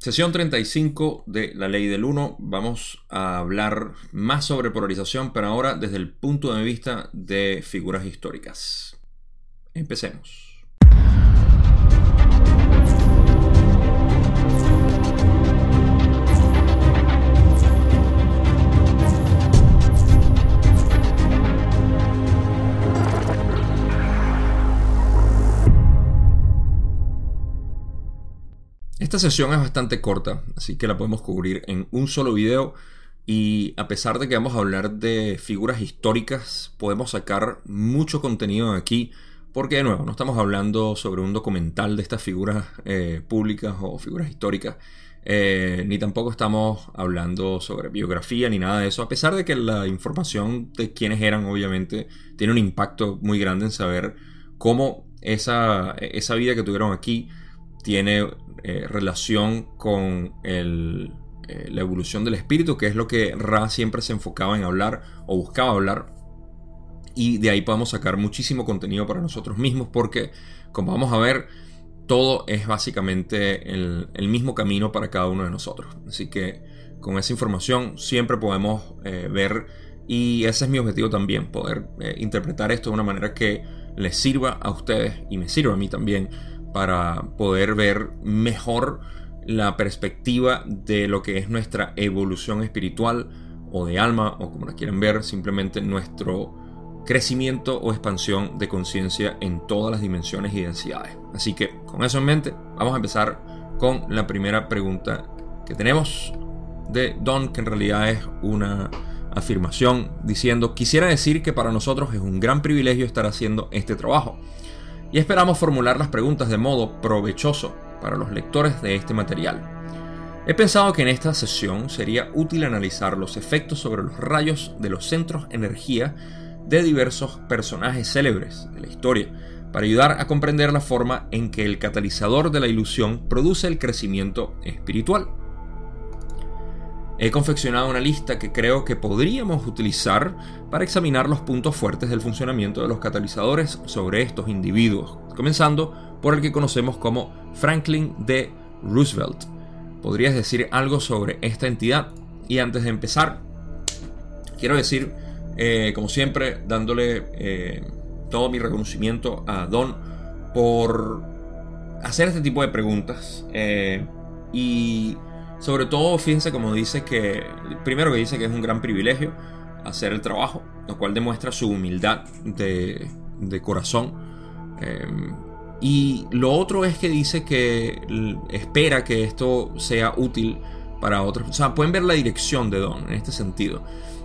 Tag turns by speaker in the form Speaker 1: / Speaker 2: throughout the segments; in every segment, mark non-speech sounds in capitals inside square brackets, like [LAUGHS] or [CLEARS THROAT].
Speaker 1: Sesión 35 de la ley del 1. Vamos a hablar más sobre polarización, pero ahora desde el punto de vista de figuras históricas. Empecemos. Esta sesión es bastante corta, así que la podemos cubrir en un solo video. Y a pesar de que vamos a hablar de figuras históricas, podemos sacar mucho contenido de aquí. Porque de nuevo, no estamos hablando sobre un documental de estas figuras eh, públicas o figuras históricas. Eh, ni tampoco estamos hablando sobre biografía ni nada de eso. A pesar de que la información de quiénes eran, obviamente, tiene un impacto muy grande en saber cómo esa, esa vida que tuvieron aquí tiene eh, relación con eh, la evolución del espíritu, que es lo que Ra siempre se enfocaba en hablar o buscaba hablar. Y de ahí podemos sacar muchísimo contenido para nosotros mismos, porque como vamos a ver, todo es básicamente el, mismo camino para cada uno de nosotros. Así que con esa información siempre podemos eh, ver, y ese es mi objetivo también, poder interpretar esto de una manera que les sirva a ustedes y me sirva a mí también para poder ver mejor la perspectiva de lo que es nuestra evolución espiritual o de alma o como la quieren ver, simplemente nuestro crecimiento o expansión de conciencia en todas las dimensiones y densidades. Así que con eso en mente, vamos a empezar con la primera pregunta que tenemos de Don, que en realidad es una afirmación diciendo, quisiera decir que para nosotros es un gran privilegio estar haciendo este trabajo y esperamos formular las preguntas de modo provechoso para los lectores de este material. He pensado que en esta sesión sería útil analizar los efectos sobre los rayos de los centros energía de diversos personajes célebres de la historia, para ayudar a comprender la forma en que el catalizador de la ilusión produce el crecimiento espiritual. He confeccionado una lista que creo que podríamos utilizar para examinar los puntos fuertes del funcionamiento de los catalizadores sobre estos individuos, comenzando por el que conocemos como Franklin D. Roosevelt. ¿Podrías decir algo sobre esta entidad? Y antes de empezar, quiero decir, eh, como siempre, dándole eh, todo mi reconocimiento a Don por hacer este tipo de preguntas. Eh, y sobre todo, fíjense como dice que, primero que dice que es un gran privilegio hacer el trabajo, lo cual demuestra su humildad de, corazón. Em, y lo otro es que dice que espera que esto sea útil para otros. O sea, pueden ver la dirección de Don en este sentido,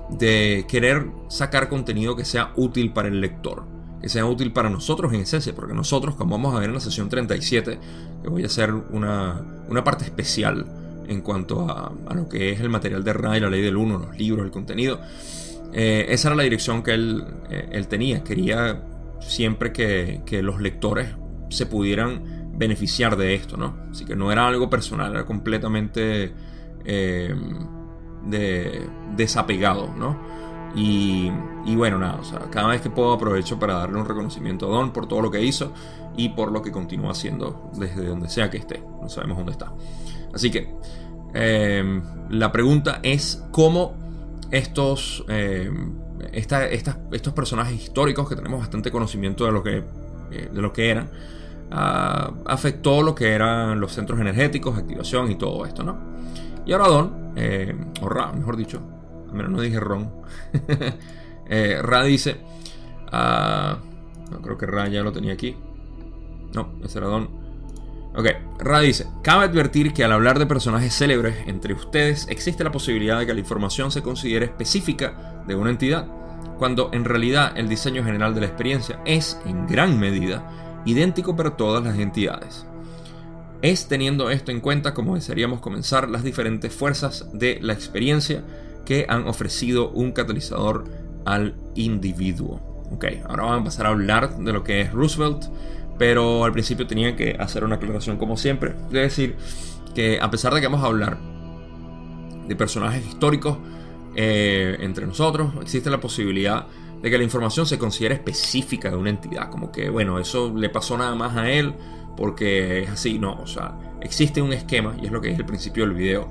Speaker 1: de querer sacar contenido que sea útil para el lector, que sea útil para nosotros en esencia, porque nosotros, como vamos a ver en la sesión 37, que voy a hacer una, una parte especial en cuanto a, lo que es el material de Ray, la ley del uno, los libros, el contenido. Eh, esa era la dirección que él, eh, tenía. Quería siempre que, los lectores se pudieran beneficiar de esto, ¿no? Así que no era algo personal, era completamente eh, desapegado, ¿no? Y, bueno, nada, cada vez que puedo aprovecho para darle un reconocimiento a Don por todo lo que hizo y por lo que continúa haciendo desde donde sea que esté. No sabemos dónde está. Así que em, la pregunta es cómo estos, em, estos personajes históricos que tenemos bastante conocimiento de lo que, eh, de lo que eran, ah, afectó lo que eran los centros energéticos, activación y todo esto, ¿no? Y ahora Don, em, o Ra, mejor dicho, al menos no dije Ron, [LAUGHS] eh, Ra dice, ah, no creo que Ra ya lo tenía aquí, no, ese era Don. Ok, Ra dice, cabe advertir que al hablar de personajes célebres entre ustedes existe la posibilidad de que la información se considere específica de una entidad, cuando en realidad el diseño general de la experiencia es, en gran medida, idéntico para todas las entidades. Es teniendo esto en cuenta como desearíamos comenzar las diferentes fuerzas de la experiencia que han ofrecido un catalizador al individuo. Ok, ahora vamos a pasar a hablar de lo que es Roosevelt pero al principio tenía que hacer una aclaración como siempre. Es decir, que a pesar de que vamos a hablar de personajes históricos eh, entre nosotros, existe la posibilidad de que la información se considera específica de una entidad, como que, bueno, eso le pasó nada más a él porque es así, no, o sea, existe un esquema, y es lo que es el principio del video,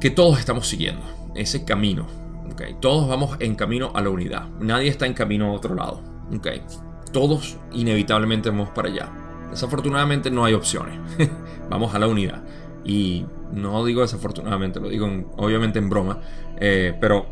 Speaker 1: que todos estamos siguiendo, ese camino, ¿okay? Todos vamos en camino a la unidad, nadie está en camino a otro lado, ¿okay? Todos inevitablemente vamos para allá. Desafortunadamente no hay opciones, [LAUGHS] vamos a la unidad. Y no digo desafortunadamente, lo digo obviamente en broma, eh, pero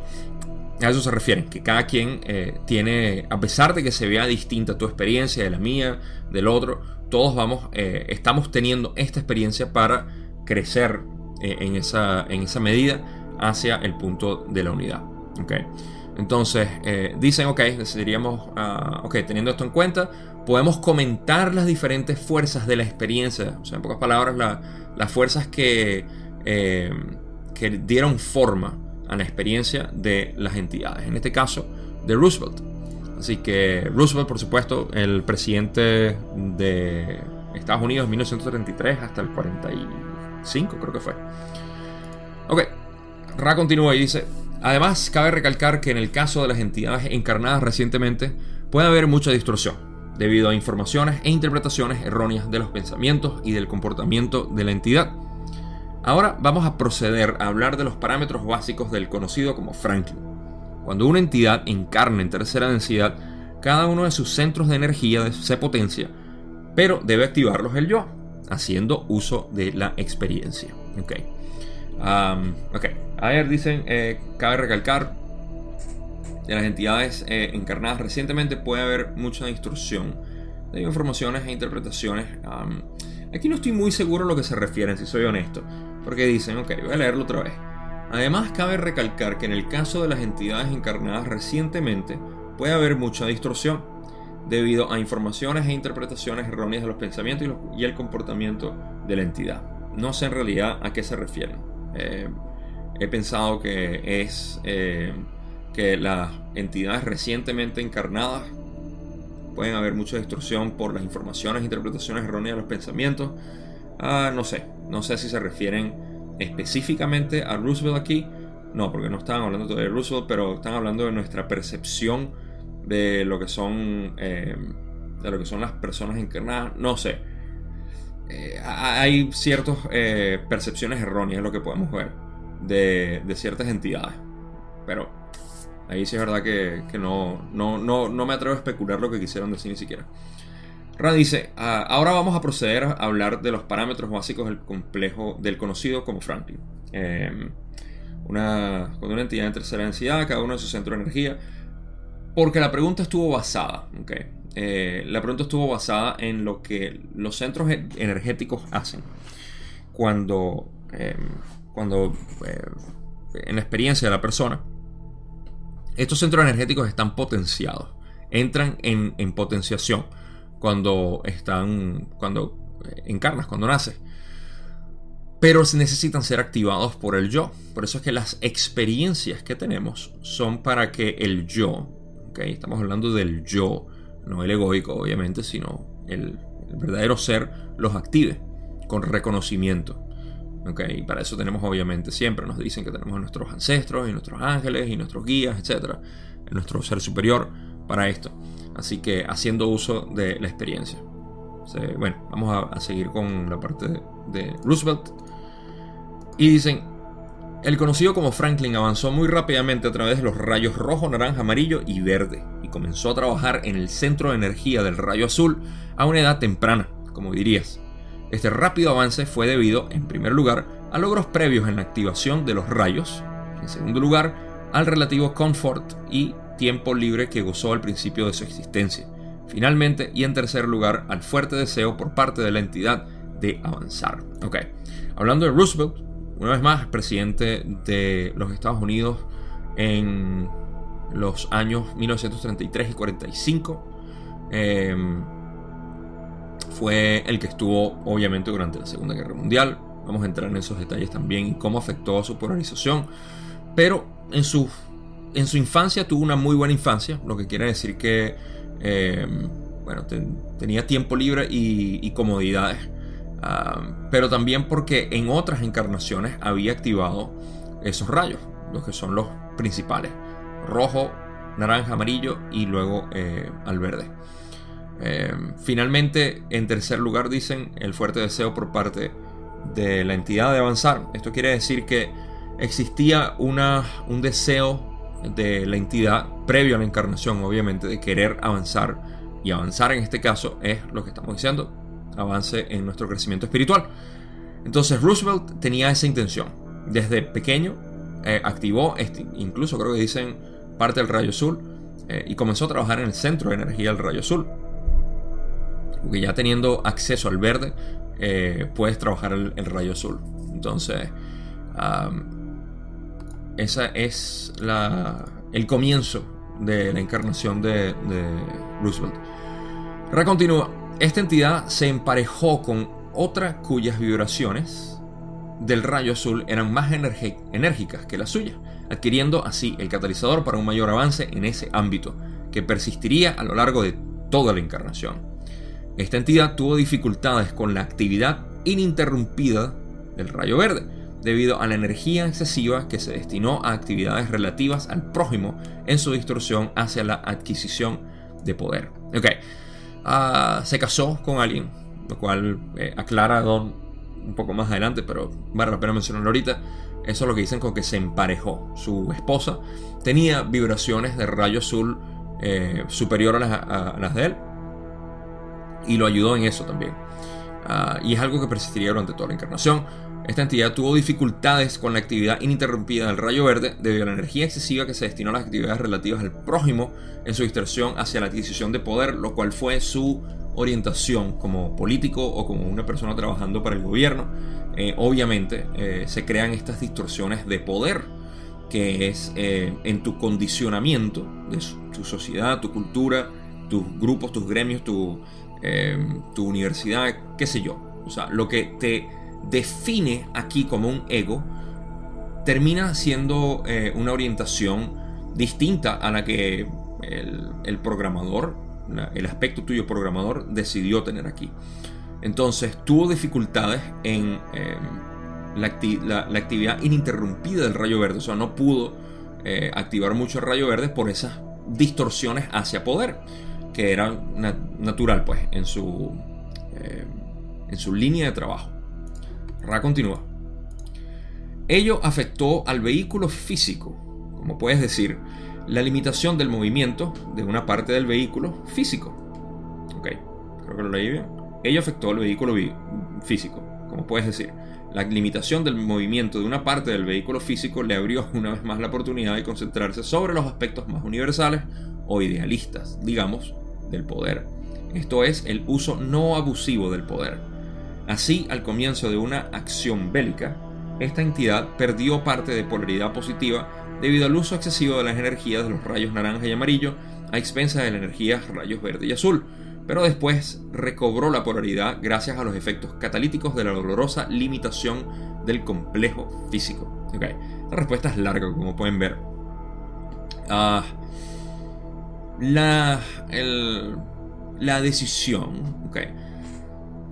Speaker 1: a eso se refiere, que cada quien eh, tiene, a pesar de que se vea distinta tu experiencia de la mía, del otro, todos vamos, eh, estamos teniendo esta experiencia para crecer en, esa, en esa medida hacia el punto de la unidad. ¿okay? Entonces, dicen, ok, decidiríamos, uh, ok, teniendo esto en cuenta, podemos comentar las diferentes fuerzas de la experiencia, o sea, en pocas palabras, las fuerzas que, que dieron forma a la experiencia de las entidades, en este caso de Roosevelt. Así que Roosevelt, por supuesto, el presidente de Estados Unidos en 1933 hasta el 45, creo que fue. Ok, Ra continúa y dice, además cabe recalcar que en el caso de las entidades encarnadas recientemente puede haber mucha distorsión debido a informaciones e interpretaciones erróneas de los pensamientos y del comportamiento de la entidad Ahora vamos a proceder a hablar de los parámetros básicos del conocido como Franklin. Cuando una entidad encarna en tercera densidad, cada uno de sus centros de energía se potencia, pero debe activarlos el yo, haciendo uso de la experiencia. Ok. ok. A ver, dicen, eh, cabe recalcar, de las entidades eh, encarnadas recientemente puede haber mucha distorsión de informaciones e interpretaciones. aquí no estoy muy seguro a lo que se refieren, si soy honesto. Porque dicen, ok, voy a leerlo otra vez. Además, cabe recalcar que en el caso de las entidades encarnadas recientemente puede haber mucha distorsión debido a informaciones e interpretaciones erróneas de los pensamientos y, el comportamiento de la entidad. No sé en realidad a qué se refieren. Eh, he pensado que es eh, que las entidades recientemente encarnadas pueden haber mucha distorsión por las informaciones e interpretaciones erróneas de los pensamientos. Ah, no sé, no sé si se refieren específicamente a Roosevelt aquí. No, porque no estaban hablando de Roosevelt, pero están hablando de nuestra percepción de lo que son, eh, de lo que son las personas encarnadas. No sé. Eh, hay ciertas eh, percepciones erróneas, lo que podemos ver, de, ciertas entidades. Pero ahí sí es verdad que, no, no, no, no me atrevo a especular lo que quisieron decir ni siquiera. Ra dice, ah, ahora vamos a proceder a hablar de los parámetros básicos del complejo del conocido como Franklin. Em, una, con una entidad de tercera densidad, cada uno de sus centros de energía. Porque la pregunta estuvo basada, okay, eh, la pregunta estuvo basada en lo que los centros e-, energéticos hacen. Cuando, em, cuando eh, en la experiencia de la persona, estos centros energéticos están potenciados, entran en, en potenciación cuando están, cuando eh, encarnas, cuando naces. Pero necesitan ser activados por el yo. Por eso es que las experiencias que tenemos son para que el yo, ¿okay? estamos hablando del yo, no el egoico obviamente, sino el, verdadero ser, los active con reconocimiento. Okay, y para eso tenemos obviamente siempre, nos dicen que tenemos a nuestros ancestros y nuestros ángeles y nuestros guías, etc. Nuestro ser superior para esto. Así que haciendo uso de la experiencia. bueno, vamos a, seguir con la parte de, Roosevelt. Y dicen, el conocido como Franklin avanzó muy rápidamente a través de los rayos rojo, naranja, amarillo y verde y comenzó a trabajar en el centro de energía del rayo azul a una edad temprana, como dirías. Este rápido avance fue debido, en primer lugar, a logros previos en la activación de los rayos, en segundo lugar, al relativo confort y tiempo libre que gozó al principio de su existencia. Finalmente, y en tercer lugar, al fuerte deseo por parte de la entidad de avanzar. Ok, hablando de Roosevelt, una vez más, presidente de los Estados Unidos en los años 1933 y 45. Em, fue el que estuvo obviamente durante la Segunda Guerra Mundial. Vamos a entrar en esos detalles también y cómo afectó a su polarización. Pero en su en su infancia tuvo una muy buena infancia, lo que quiere decir que eh, bueno, tenía tiempo libre y, comodidades. Pero también porque en otras encarnaciones había activado esos rayos, los que son los principales, rojo, naranja, amarillo y luego eh, al verde. Eh, finalmente, en tercer lugar, dicen el fuerte deseo por parte de la entidad de avanzar. Esto quiere decir que existía una, un deseo de la entidad previo a la encarnación, obviamente, de querer avanzar. Y avanzar en este caso es lo que estamos diciendo, avance en nuestro crecimiento espiritual. Entonces Roosevelt tenía esa intención. Desde pequeño eh, activó, este, incluso creo que dicen parte del rayo azul, eh, y comenzó a trabajar en el centro de energía del rayo azul. Porque ya teniendo acceso al verde, eh, puedes trabajar el, rayo azul. Entonces, es el comienzo de la encarnación de, de Roosevelt. Recontinúa. Esta entidad se emparejó con otra cuyas vibraciones del rayo azul eran más enérgicas que la suya, adquiriendo así el catalizador para un mayor avance en ese ámbito, que persistiría a lo largo de toda la encarnación. Esta entidad tuvo dificultades con la actividad ininterrumpida del rayo verde, debido a la energía excesiva que se destinó a actividades relativas al prójimo en su distorsión hacia la adquisición de poder. Ok, ah, se casó con alguien, lo cual eh, aclara Don un poco más adelante, pero vale la pena mencionarlo ahorita. Eso es lo que dicen con que se emparejó. Su esposa tenía vibraciones de rayo azul eh, superior a las, de él y lo ayudó en eso también. Ah, y es algo que persistiría durante toda la encarnación. Esta entidad tuvo dificultades con la actividad ininterrumpida del rayo verde debido a la energía excesiva que se destinó a las actividades relativas al prójimo en su distorsión hacia la adquisición de poder, lo cual fue su orientación como político o como una persona trabajando para el gobierno. Eh, obviamente eh, se crean estas distorsiones de poder, que es eh, en tu condicionamiento de tu sociedad, tu cultura, tus grupos, tus gremios, tu, tu universidad, qué sé yo. O sea, lo que te define aquí como un ego termina siendo una orientación distinta a la que el programador el aspecto tuyo programador decidió tener aquí. Entonces tuvo dificultades en em, la, actividad ininterrumpida del rayo verde, o sea, no pudo eh, activar mucho el rayo verde por esas distorsiones hacia poder, que eran natural pues en su, em, en su línea de trabajo. Ra continúa. Ello afectó al vehículo físico, como puedes decir, la limitación del movimiento de una parte del vehículo físico. Ok, creo que lo leí bien. Ello afectó al vehículo físico, como puedes decir. La limitación del movimiento de una parte del vehículo físico le abrió una vez más la oportunidad de concentrarse sobre los aspectos más universales o idealistas, digamos, del poder. Esto es el uso no abusivo del poder. Así, al comienzo de una acción bélica, esta entidad perdió parte de polaridad positiva debido al uso excesivo de las energías de los rayos naranja y amarillo a expensas de las energías rayos verde y azul, pero después recobró la polaridad gracias a los efectos catalíticos de la dolorosa limitación del complejo físico. La respuesta es larga, como pueden ver. Ah, la, la decisión.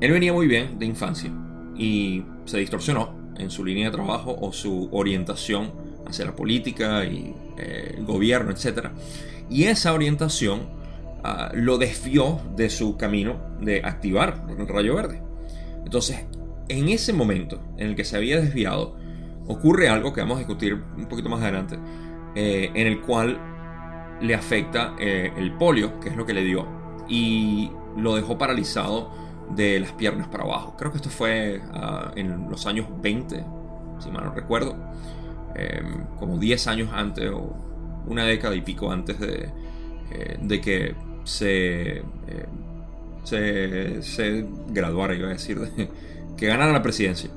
Speaker 1: Él venía muy bien de infancia y se distorsionó en su línea de trabajo o su orientación hacia la política y eh, el gobierno, etc. Y esa orientación ah, lo desvió de su camino de activar el rayo verde. Entonces, en ese momento en el que se había desviado, ocurre algo que vamos a discutir un poquito más adelante, eh, en el cual le afecta eh, el polio, que es lo que le dio, y lo dejó paralizado de las piernas para abajo. Creo que esto fue ah, en los años 20, si mal no recuerdo. Em, como 10 años antes o una década y pico antes de, eh, de que se, eh, se, se, graduara, iba a decir, [LAUGHS] que ganara la presidencia.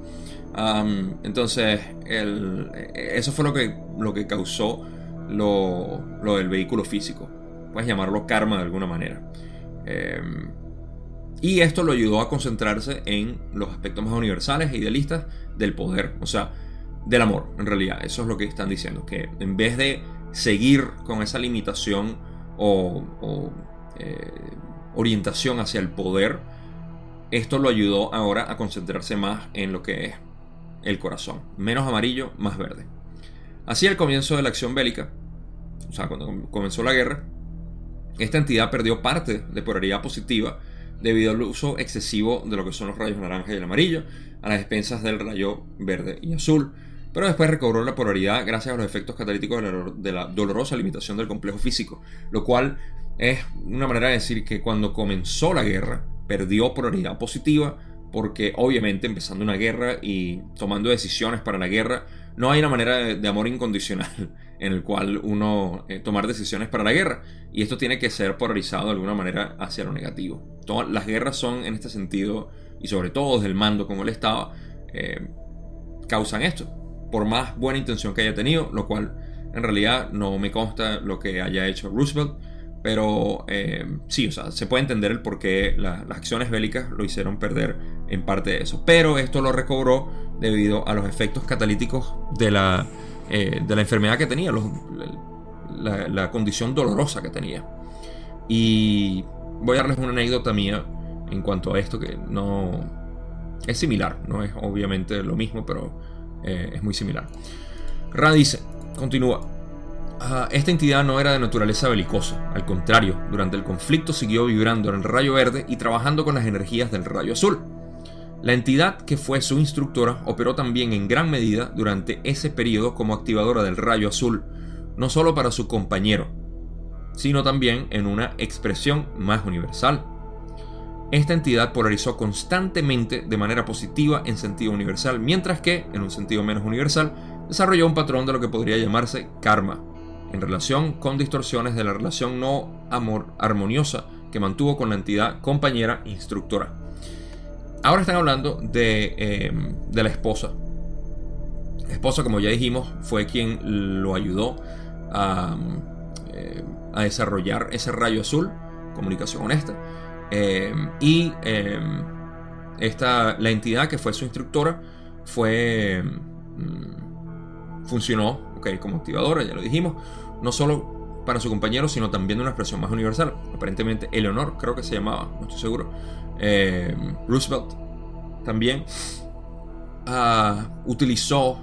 Speaker 1: entonces, eso fue lo que, lo que causó lo, lo, del vehículo físico. Puedes llamarlo karma de alguna manera. Y esto lo ayudó a concentrarse en los aspectos más universales e idealistas del poder. O sea, del amor, en realidad. Eso es lo que están diciendo, que en vez de seguir con esa limitación o, eh, orientación hacia el poder, esto lo ayudó ahora a concentrarse más en lo que es el corazón. Menos amarillo, más verde. Así al comienzo de la acción bélica, o sea, cuando comenzó la guerra, esta entidad perdió parte de polaridad positiva debido al uso excesivo de lo que son los rayos naranja y el amarillo, a las expensas del rayo verde y azul, pero después recobró la polaridad gracias a los efectos catalíticos de la, dolorosa limitación del complejo físico, lo cual es una manera de decir que cuando comenzó la guerra perdió polaridad positiva, porque obviamente empezando una guerra y tomando decisiones para la guerra, no hay una manera de, amor incondicional en el cual uno eh, tomar decisiones para la guerra. Y esto tiene que ser polarizado de alguna manera hacia lo negativo. Todas las guerras son en este sentido, y sobre todo desde el mando como él estaba, eh, causan esto. Por más buena intención que haya tenido, lo cual en realidad no me consta lo que haya hecho Roosevelt. Pero eh, sí, o sea, se puede entender el por qué las acciones bélicas lo hicieron perder en parte de eso. Pero esto lo recobró debido a los efectos catalíticos de la, eh, de la enfermedad que tenía, la, condición dolorosa que tenía. Y voy a darles una anécdota mía en cuanto a esto que no es similar, no es obviamente lo mismo, pero eh, es muy similar. Ra dice, continúa. Ah, esta entidad no era de naturaleza belicosa, al contrario, durante el conflicto siguió vibrando en el rayo verde y trabajando con las energías del rayo azul. La entidad que fue su instructora operó también en gran medida durante ese periodo como activadora del rayo azul, no solo para su compañero, sino también en una expresión más universal. Esta entidad polarizó constantemente de manera positiva en sentido universal, mientras que, en un sentido menos universal, desarrolló un patrón de lo que podría llamarse karma, en relación con distorsiones de la relación no amor armoniosa que mantuvo con la entidad compañera instructora. Ahora están hablando de, em, de la esposa. La esposa, como ya dijimos, fue quien lo ayudó a, em, a desarrollar ese rayo azul, comunicación honesta. Em, y esta, la entidad que fue su instructora fue funcionó okay, como activadora, ya lo dijimos, no solo para su compañero, sino también de una expresión más universal. Aparentemente, Eleonor, creo que se llamaba, no estoy seguro. Eh, Roosevelt también ah, utilizó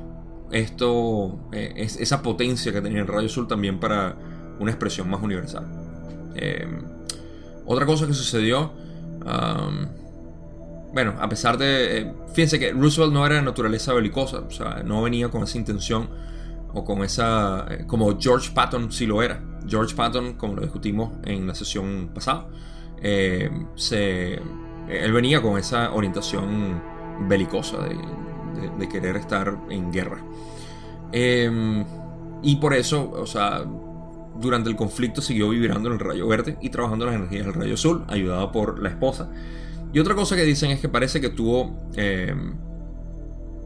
Speaker 1: esto, eh, esa potencia que tenía el rayo azul también para una expresión más universal. Eh, otra cosa que sucedió, bueno, a pesar de, fíjense que Roosevelt no era de naturaleza belicosa, o sea, no venía con esa intención o con esa, eh, como George Patton sí lo era. George Patton, como lo discutimos en la sesión pasada, eh, se, él venía con esa orientación belicosa de, querer estar en guerra. Em, y por eso, o sea, durante el conflicto siguió vibrando en el rayo verde y trabajando las energías del rayo azul, ayudado por la esposa. Y otra cosa que dicen es que parece que tuvo... Em,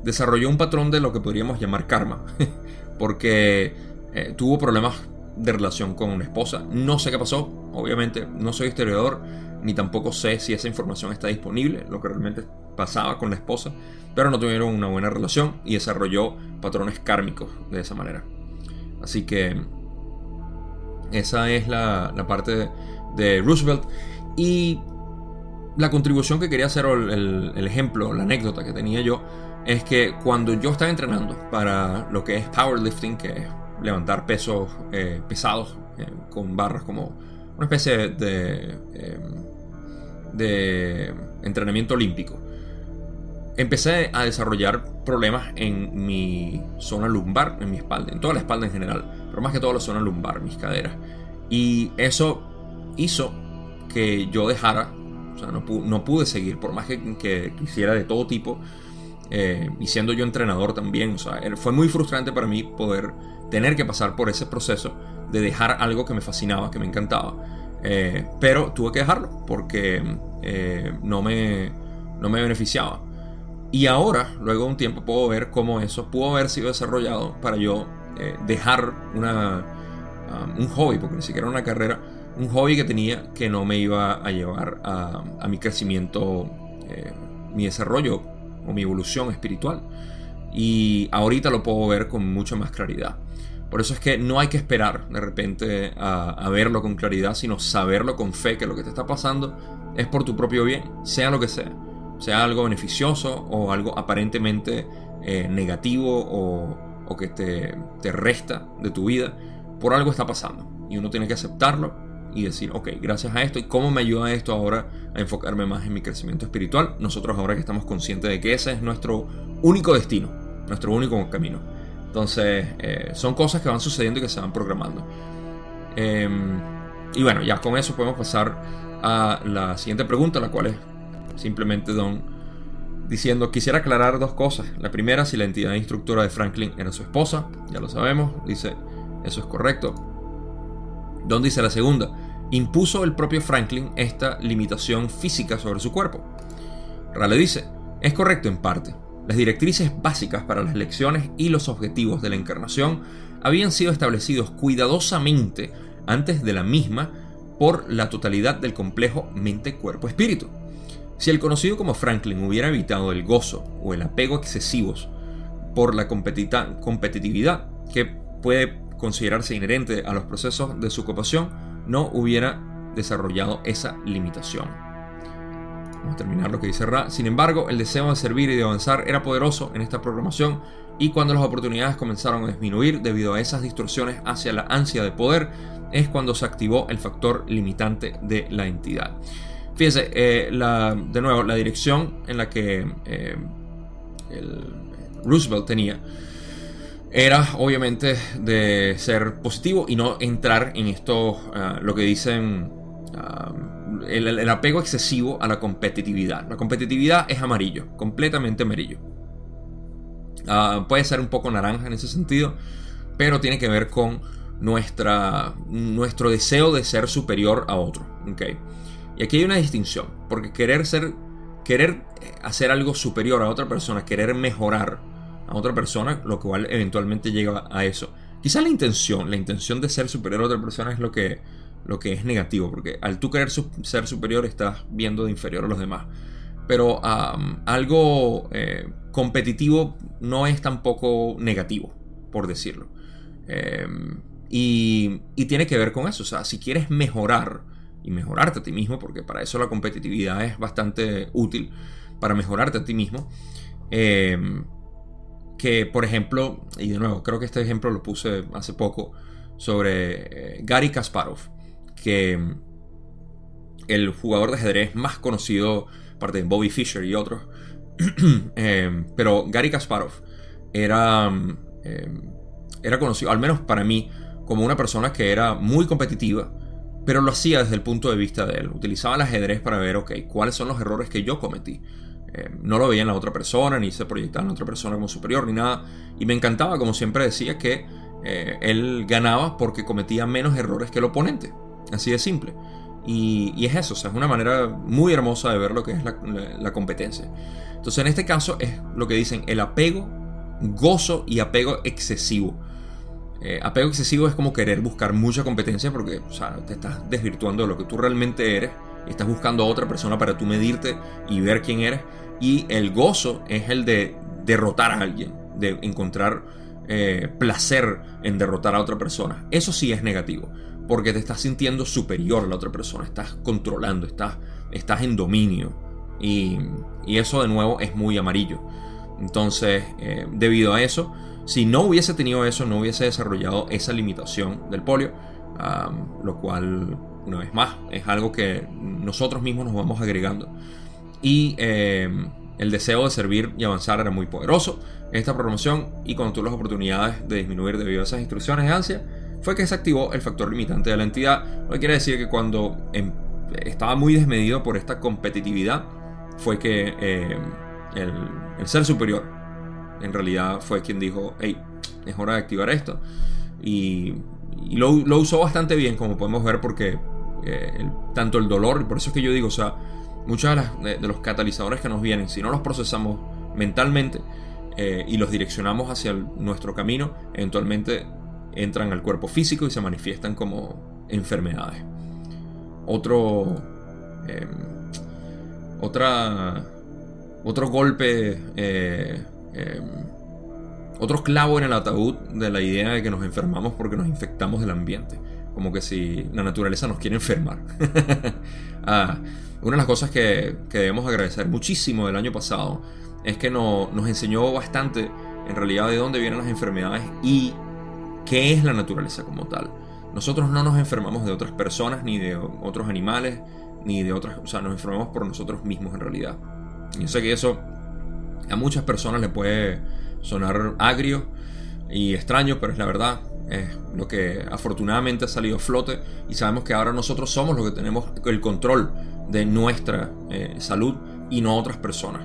Speaker 1: desarrolló un patrón de lo que podríamos llamar karma. [LAUGHS] porque eh, tuvo problemas de relación con una esposa. No sé qué pasó, obviamente no soy historiador, ni tampoco sé si esa información está disponible, lo que realmente pasaba con la esposa, pero no tuvieron una buena relación y desarrolló patrones kármicos de esa manera. Así que esa es la, parte de, Roosevelt. Y la contribución que quería hacer, el, el ejemplo, la anécdota que tenía yo, es que cuando yo estaba entrenando para lo que es powerlifting, que es levantar pesos eh, pesados eh, con barras como una especie de, em, de entrenamiento olímpico, empecé a desarrollar problemas en mi zona lumbar, en mi espalda, en toda la espalda en general, pero más que todo la zona lumbar, mis caderas. Y eso hizo que yo dejara, o sea, no, pude seguir, por más que, que quisiera de todo tipo, eh, y siendo yo entrenador también, o sea, fue muy frustrante para mí poder tener que pasar por ese proceso de dejar algo que me fascinaba, que me encantaba. Eh, pero tuve que dejarlo porque eh, no, me, no me beneficiaba. Y ahora, luego de un tiempo, puedo ver cómo eso pudo haber sido desarrollado para yo dejar una, um, un hobby, porque ni siquiera una carrera, un hobby que tenía que no me iba a llevar a, a mi crecimiento, mi desarrollo o mi evolución espiritual. Y ahorita lo puedo ver con mucha más claridad. Por eso es que no hay que esperar de repente a, verlo con claridad, sino saberlo con fe que lo que te está pasando es por tu propio bien, sea lo que sea. Sea algo beneficioso o algo aparentemente eh, negativo o, que te, te, resta de tu vida, por algo está pasando. Y uno tiene que aceptarlo y decir, ok, gracias a esto, ¿y cómo me ayuda esto ahora a enfocarme más en mi crecimiento espiritual? Nosotros ahora que estamos conscientes de que ese es nuestro único destino, nuestro único camino. Entonces, eh, son cosas que van sucediendo y que se van programando. Em, y bueno, ya con eso podemos pasar a la siguiente pregunta, la cual es simplemente Don diciendo, quisiera aclarar dos cosas. La primera, si la entidad instructora de Franklin era su esposa, ya lo sabemos, dice, eso es correcto. Don dice la segunda, impuso el propio Franklin esta limitación física sobre su cuerpo. Rale dice, es correcto en parte. Las directrices básicas para las lecciones y los objetivos de la encarnación habían sido establecidos cuidadosamente antes de la misma por la totalidad del complejo mente-cuerpo-espíritu. Si el conocido como Franklin hubiera evitado el gozo o el apego excesivos por la competitividad que puede considerarse inherente a los procesos de su ocupación, no hubiera desarrollado esa limitación. Vamos a terminar lo que dice Ra. Sin embargo, el deseo de servir y de avanzar era poderoso en esta programación y cuando las oportunidades comenzaron a disminuir debido a esas distorsiones hacia la ansia de poder, es cuando se activó el factor limitante de la entidad. Fíjese, eh, de nuevo, la dirección en la que eh, Roosevelt tenía era obviamente de ser positivo y no entrar en esto, ah, lo que dicen, ah, el, apego excesivo a la competitividad. La competitividad es amarillo, completamente amarillo. Ah, puede ser un poco naranja en ese sentido, pero tiene que ver con nuestra, nuestro deseo de ser superior a otro. ¿okay? Y aquí hay una distinción, porque querer ser, querer hacer algo superior a otra persona, querer mejorar a otra persona, lo cual eventualmente llega a eso. Quizá la intención, la intención de ser superior a otra persona es lo que, lo que es negativo, porque al tú querer ser superior estás viendo de inferior a los demás. Pero algo eh, competitivo no es tampoco negativo, por decirlo. Em, y, y, tiene que ver con eso. O sea, si quieres mejorar, y mejorarte a ti mismo, porque para eso la competitividad es bastante útil, para mejorarte a ti mismo. Em, que, por ejemplo, y de nuevo, creo que este ejemplo lo puse hace poco, sobre eh, Gary Kasparov, que el jugador de ajedrez más conocido, aparte de Bobby Fischer y otros, em, [CLEARS THROAT] pero Gary Kasparov era, era conocido, al menos para mí, como una persona que era muy competitiva, pero lo hacía desde el punto de vista de él. Utilizaba el ajedrez para ver, ok, cuáles son los errores que yo cometí. Eh, no lo veía en la otra persona, ni se proyectaba en otra persona como superior, ni nada. Y me encantaba, como siempre decía, que eh, él ganaba porque cometía menos errores que el oponente. Así de simple. Y, es eso, o sea, es una manera muy hermosa de ver lo que es la competencia. Entonces, en este caso es lo que dicen el apego, gozo y apego excesivo. Eh, apego excesivo es como querer buscar mucha competencia porque te estás desvirtuando de lo que tú realmente eres. Estás buscando a otra persona para tú medirte y ver quién eres. Y el gozo es el de derrotar a alguien, de encontrar eh, placer en derrotar a otra persona. Eso sí es negativo, porque te estás sintiendo superior a la otra persona, estás controlando, estás, estás en dominio. Y, eso de nuevo es muy amarillo. Entonces, eh, debido a eso, si no hubiese tenido eso, no hubiese desarrollado esa limitación del polio, lo cual, una vez más, es algo que nosotros mismos nos vamos agregando. Y em, el deseo de servir y avanzar era muy poderoso esta programación y cuando tuvo las oportunidades de disminuir debido a esas instrucciones de ansia, fue que se activó el factor limitante de la entidad. Lo que quiere decir que cuando em, estaba muy desmedido por esta competitividad, fue que em, el ser superior en realidad fue quien dijo, hey, es hora de activar esto. Y, lo, usó bastante bien, como podemos ver, porque eh, tanto el dolor, y por eso es que yo digo, o sea, muchos de, los catalizadores que nos vienen, si no los procesamos mentalmente eh, y los direccionamos hacia nuestro camino, eventualmente entran al cuerpo físico y se manifiestan como enfermedades. Otro. Em, otra. Otro golpe eh, Em, otro clavo en el ataúd de la idea de que nos enfermamos porque nos infectamos del ambiente. Como que si la naturaleza nos quiere enfermar. [LAUGHS] Ah, una de las cosas que, debemos agradecer muchísimo del año pasado es que nos enseñó bastante en realidad de dónde vienen las enfermedades y qué es la naturaleza como tal. Nosotros no nos enfermamos de otras personas, ni de otros animales, ni de otras... O sea, nos enfermamos por nosotros mismos en realidad. Yo sé que eso a muchas personas le puede sonar agrio y extraño, pero es la verdad. Es lo que afortunadamente ha salido a flote y sabemos que ahora nosotros somos los que tenemos el control de nuestra eh, salud y no otras personas.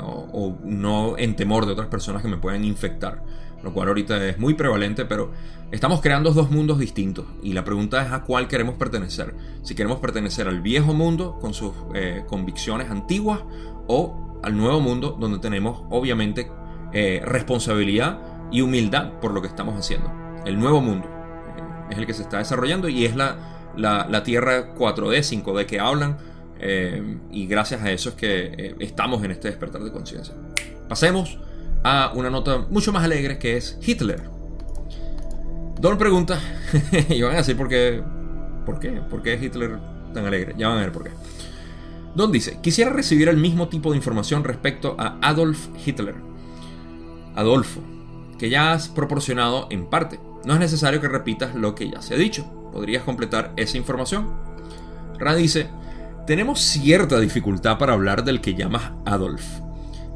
Speaker 1: O no en temor de otras personas que me puedan infectar. Lo cual ahorita es muy prevalente, pero estamos creando dos mundos distintos. Y la pregunta es a cuál queremos pertenecer. Si queremos pertenecer al viejo mundo con sus eh, convicciones antiguas o al nuevo mundo donde tenemos obviamente eh, responsabilidad y humildad por lo que estamos haciendo. El nuevo mundo eh, es el que se está desarrollando y es la, la, Tierra 4D, 5D que hablan. Eh, y gracias a eso es que estamos en este despertar de conciencia. Pasemos a una nota mucho más alegre que es Hitler. Don pregunta, [LAUGHS] y van a decir por qué, por qué, por qué es Hitler tan alegre. Ya van a ver por qué. Don dice, quisiera recibir el mismo tipo de información respecto a Adolf Hitler. Adolfo, que ya has proporcionado en parte. No es necesario que repitas lo que ya se ha dicho. ¿Podrías completar esa información? Ra dice, tenemos cierta dificultad para hablar del que llamas Adolf,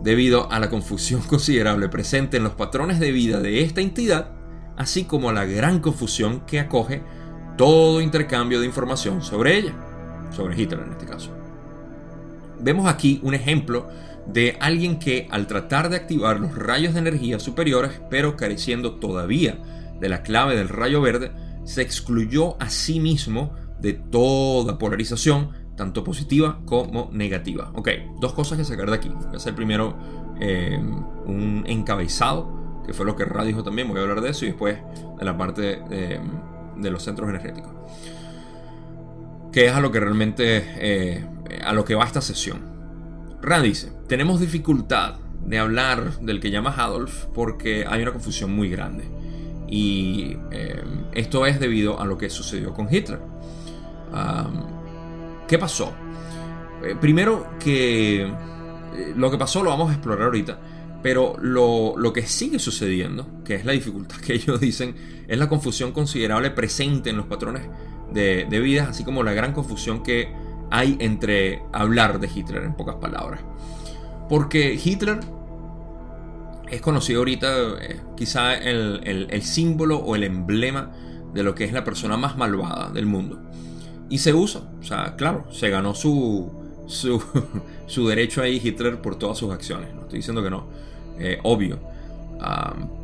Speaker 1: debido a la confusión [LAUGHS] considerable presente en los patrones de vida de esta entidad, así como a la gran confusión que acoge todo intercambio de información sobre ella, sobre Hitler en este caso. Vemos aquí un ejemplo de alguien que al tratar de activar los rayos de energía superiores, pero careciendo todavía de la clave del rayo verde, se excluyó a sí mismo de toda polarización, tanto positiva como negativa. Ok, dos cosas que sacar de aquí. Voy a hacer primero eh, un encabezado, que fue lo que Ra dijo también, voy a hablar de eso, y después de la parte eh, de los centros energéticos. Que es a lo que realmente, eh, a lo que va esta sesión. Ra dice, tenemos dificultad de hablar del que llamas Adolf porque hay una confusión muy grande. Y eh, esto es debido a lo que sucedió con Hitler. ¿Qué pasó? Eh, primero que eh, lo que pasó lo vamos a explorar ahorita. Pero lo, que sigue sucediendo, que es la dificultad que [LAUGHS] ellos dicen, es la confusión considerable presente en los patrones de, de vida, así como la gran confusión que hay entre hablar de Hitler en pocas palabras. Porque Hitler es conocido ahorita eh, quizá el, símbolo o el emblema de lo que es la persona más malvada del mundo. Y se usa, o sea, claro, se ganó su, [LAUGHS] su, derecho ahí Hitler por todas sus acciones. No estoy diciendo que no, eh, obvio.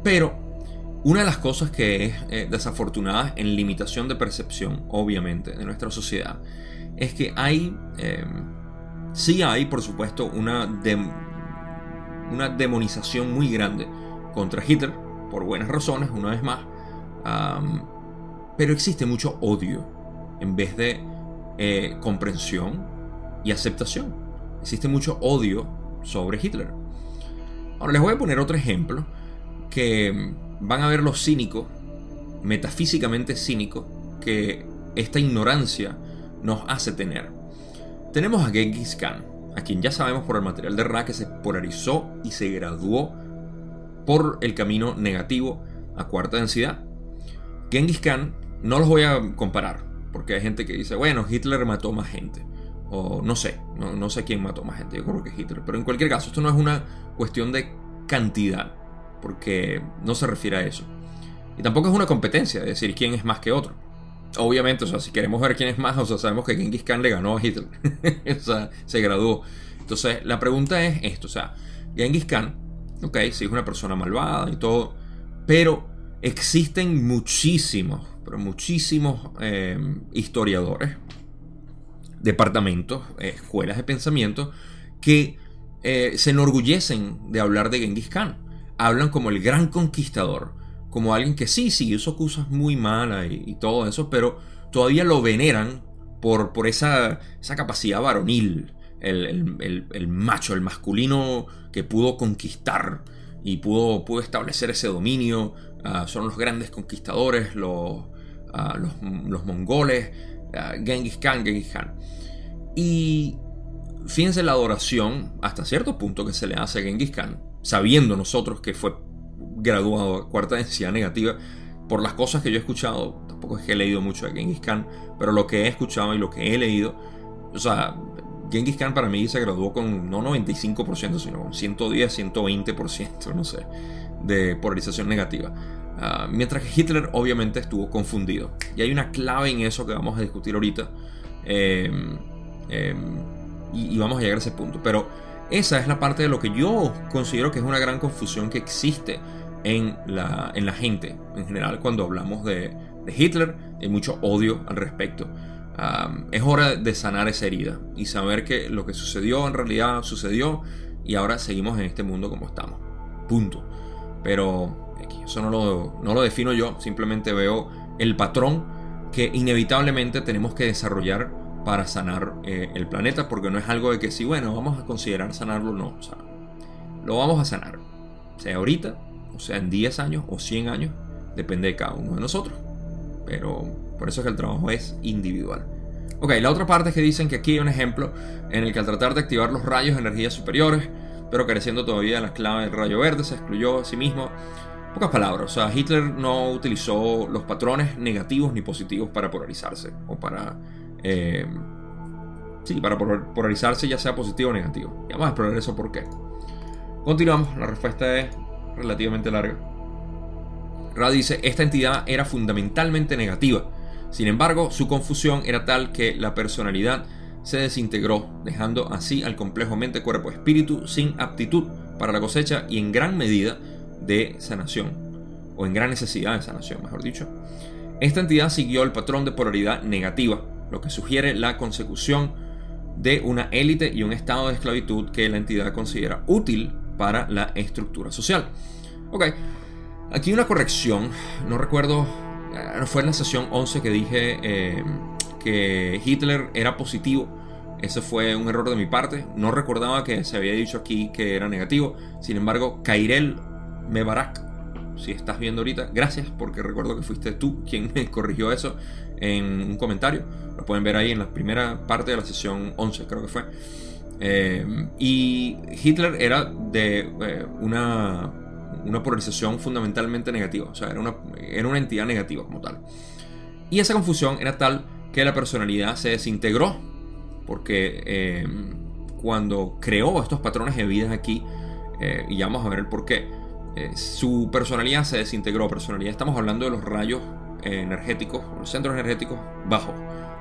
Speaker 1: Pero una de las cosas que es eh, desafortunada en limitación de percepción, obviamente, de nuestra sociedad, es que hay, eh, sí hay, por supuesto, una, una demonización muy grande contra Hitler, por buenas razones, una vez más, pero existe mucho odio en vez de eh, comprensión y aceptación. Existe mucho odio sobre Hitler. Ahora les voy a poner otro ejemplo que van a ver los cínicos, metafísicamente cínicos, que esta ignorancia nos hace tener. Tenemos a Genghis Khan, a quien ya sabemos por el material de Ra que se polarizó y se graduó por el camino negativo a cuarta densidad. Genghis Khan no los voy a comparar, porque hay gente que dice, bueno, Hitler mató más gente. O no sé, no, sé quién mató más gente, yo creo que Hitler. Pero en cualquier caso, esto no es una cuestión de cantidad, porque no se refiere a eso. Y tampoco es una competencia, de decir quién es más que otro obviamente, o sea, si queremos ver quién es más, o sea, sabemos que Genghis Khan le ganó a Hitler. [LAUGHS] o sea, se graduó. Entonces, la pregunta es esto, o sea, Genghis Khan, ok, sí es una persona malvada y todo, pero existen muchísimos, pero muchísimos em, historiadores, departamentos, escuelas de pensamiento, que eh, se enorgullecen de hablar de Genghis Khan. Hablan como el gran conquistador, como alguien que sí, sí, hizo cosas muy malas y, todo eso, pero todavía lo veneran por, por esa, esa capacidad varonil, el, macho, el masculino que pudo conquistar y pudo, pudo establecer ese dominio. Ah, son los grandes conquistadores, los, ah, los, mongoles, uh, Genghis Khan, Genghis Khan. Y fíjense la adoración hasta cierto punto que se le hace a Genghis Khan, sabiendo nosotros que fue graduado a cuarta densidad negativa, por las cosas que yo he escuchado, tampoco es que he leído mucho de Genghis Khan, pero lo que he escuchado y lo que he leído, o sea, Genghis Khan para mí se graduó con no 95%, sino con 110, 120%, no sé, de polarización negativa. Ah, mientras que Hitler obviamente estuvo confundido. Y hay una clave en eso que vamos a discutir ahorita. Em, em, y, y, vamos a llegar a ese punto. Pero esa es la parte de lo que yo considero que es una gran confusión que existe en la, en la gente en general cuando hablamos de, de Hitler. Hay mucho odio al respecto. es hora de sanar esa herida y saber que lo que sucedió en realidad sucedió y ahora seguimos en este mundo como estamos. Punto. Pero eso no lo, no lo defino yo, simplemente veo el patrón que inevitablemente tenemos que desarrollar para sanar eh, el planeta, porque no es algo de que si, bueno, vamos a considerar sanarlo, no. O sea, lo vamos a sanar. Sea ahorita, o sea en 10 años o 100 años, depende de cada uno de nosotros. Pero por eso es que el trabajo es individual. Ok, la otra parte es que dicen que aquí hay un ejemplo en el que al tratar de activar los rayos de energías superiores, pero careciendo todavía de las claves del rayo verde, se excluyó a sí mismo. Pocas palabras, o sea, Hitler no utilizó los patrones negativos ni positivos para polarizarse o para... Eh, sí, para polarizarse ya sea positivo o negativo. Y vamos a explorar eso por qué. Continuamos, la respuesta es relativamente larga. Ra dice, esta entidad era fundamentalmente negativa. Sin embargo, su confusión era tal que la personalidad se desintegró, dejando así al complejo mente-cuerpo-espíritu sin aptitud para la cosecha y en gran medida de sanación, o en gran necesidad de sanación, mejor dicho. Esta entidad siguió el patrón de polaridad negativa, lo que sugiere la consecución de una élite y un estado de esclavitud que la entidad considera útil para la estructura social. Ok, aquí una corrección, no recuerdo, eh, fue en la sesión 11 que dije eh, que Hitler era positivo. Eso fue un error de mi parte. No recordaba que se había dicho aquí que era negativo. Sin embargo, Kairel Mebarak, si estás viendo ahorita, gracias porque recuerdo que fuiste tú quien me [LAUGHS] corrigió eso en un comentario. Lo pueden ver ahí en la primera parte de la sesión 11, creo que fue. Eh, y Hitler era de una, una polarización fundamentalmente negativa. O sea, era una, era una entidad negativa como tal. Y esa confusión era tal que la personalidad se desintegró, porque eh, cuando creó estos patrones de vida aquí, eh, y ya vamos a ver el por qué, eh, su personalidad se desintegró. Personalidad, estamos hablando de los rayos energéticos, los centros energéticos bajos,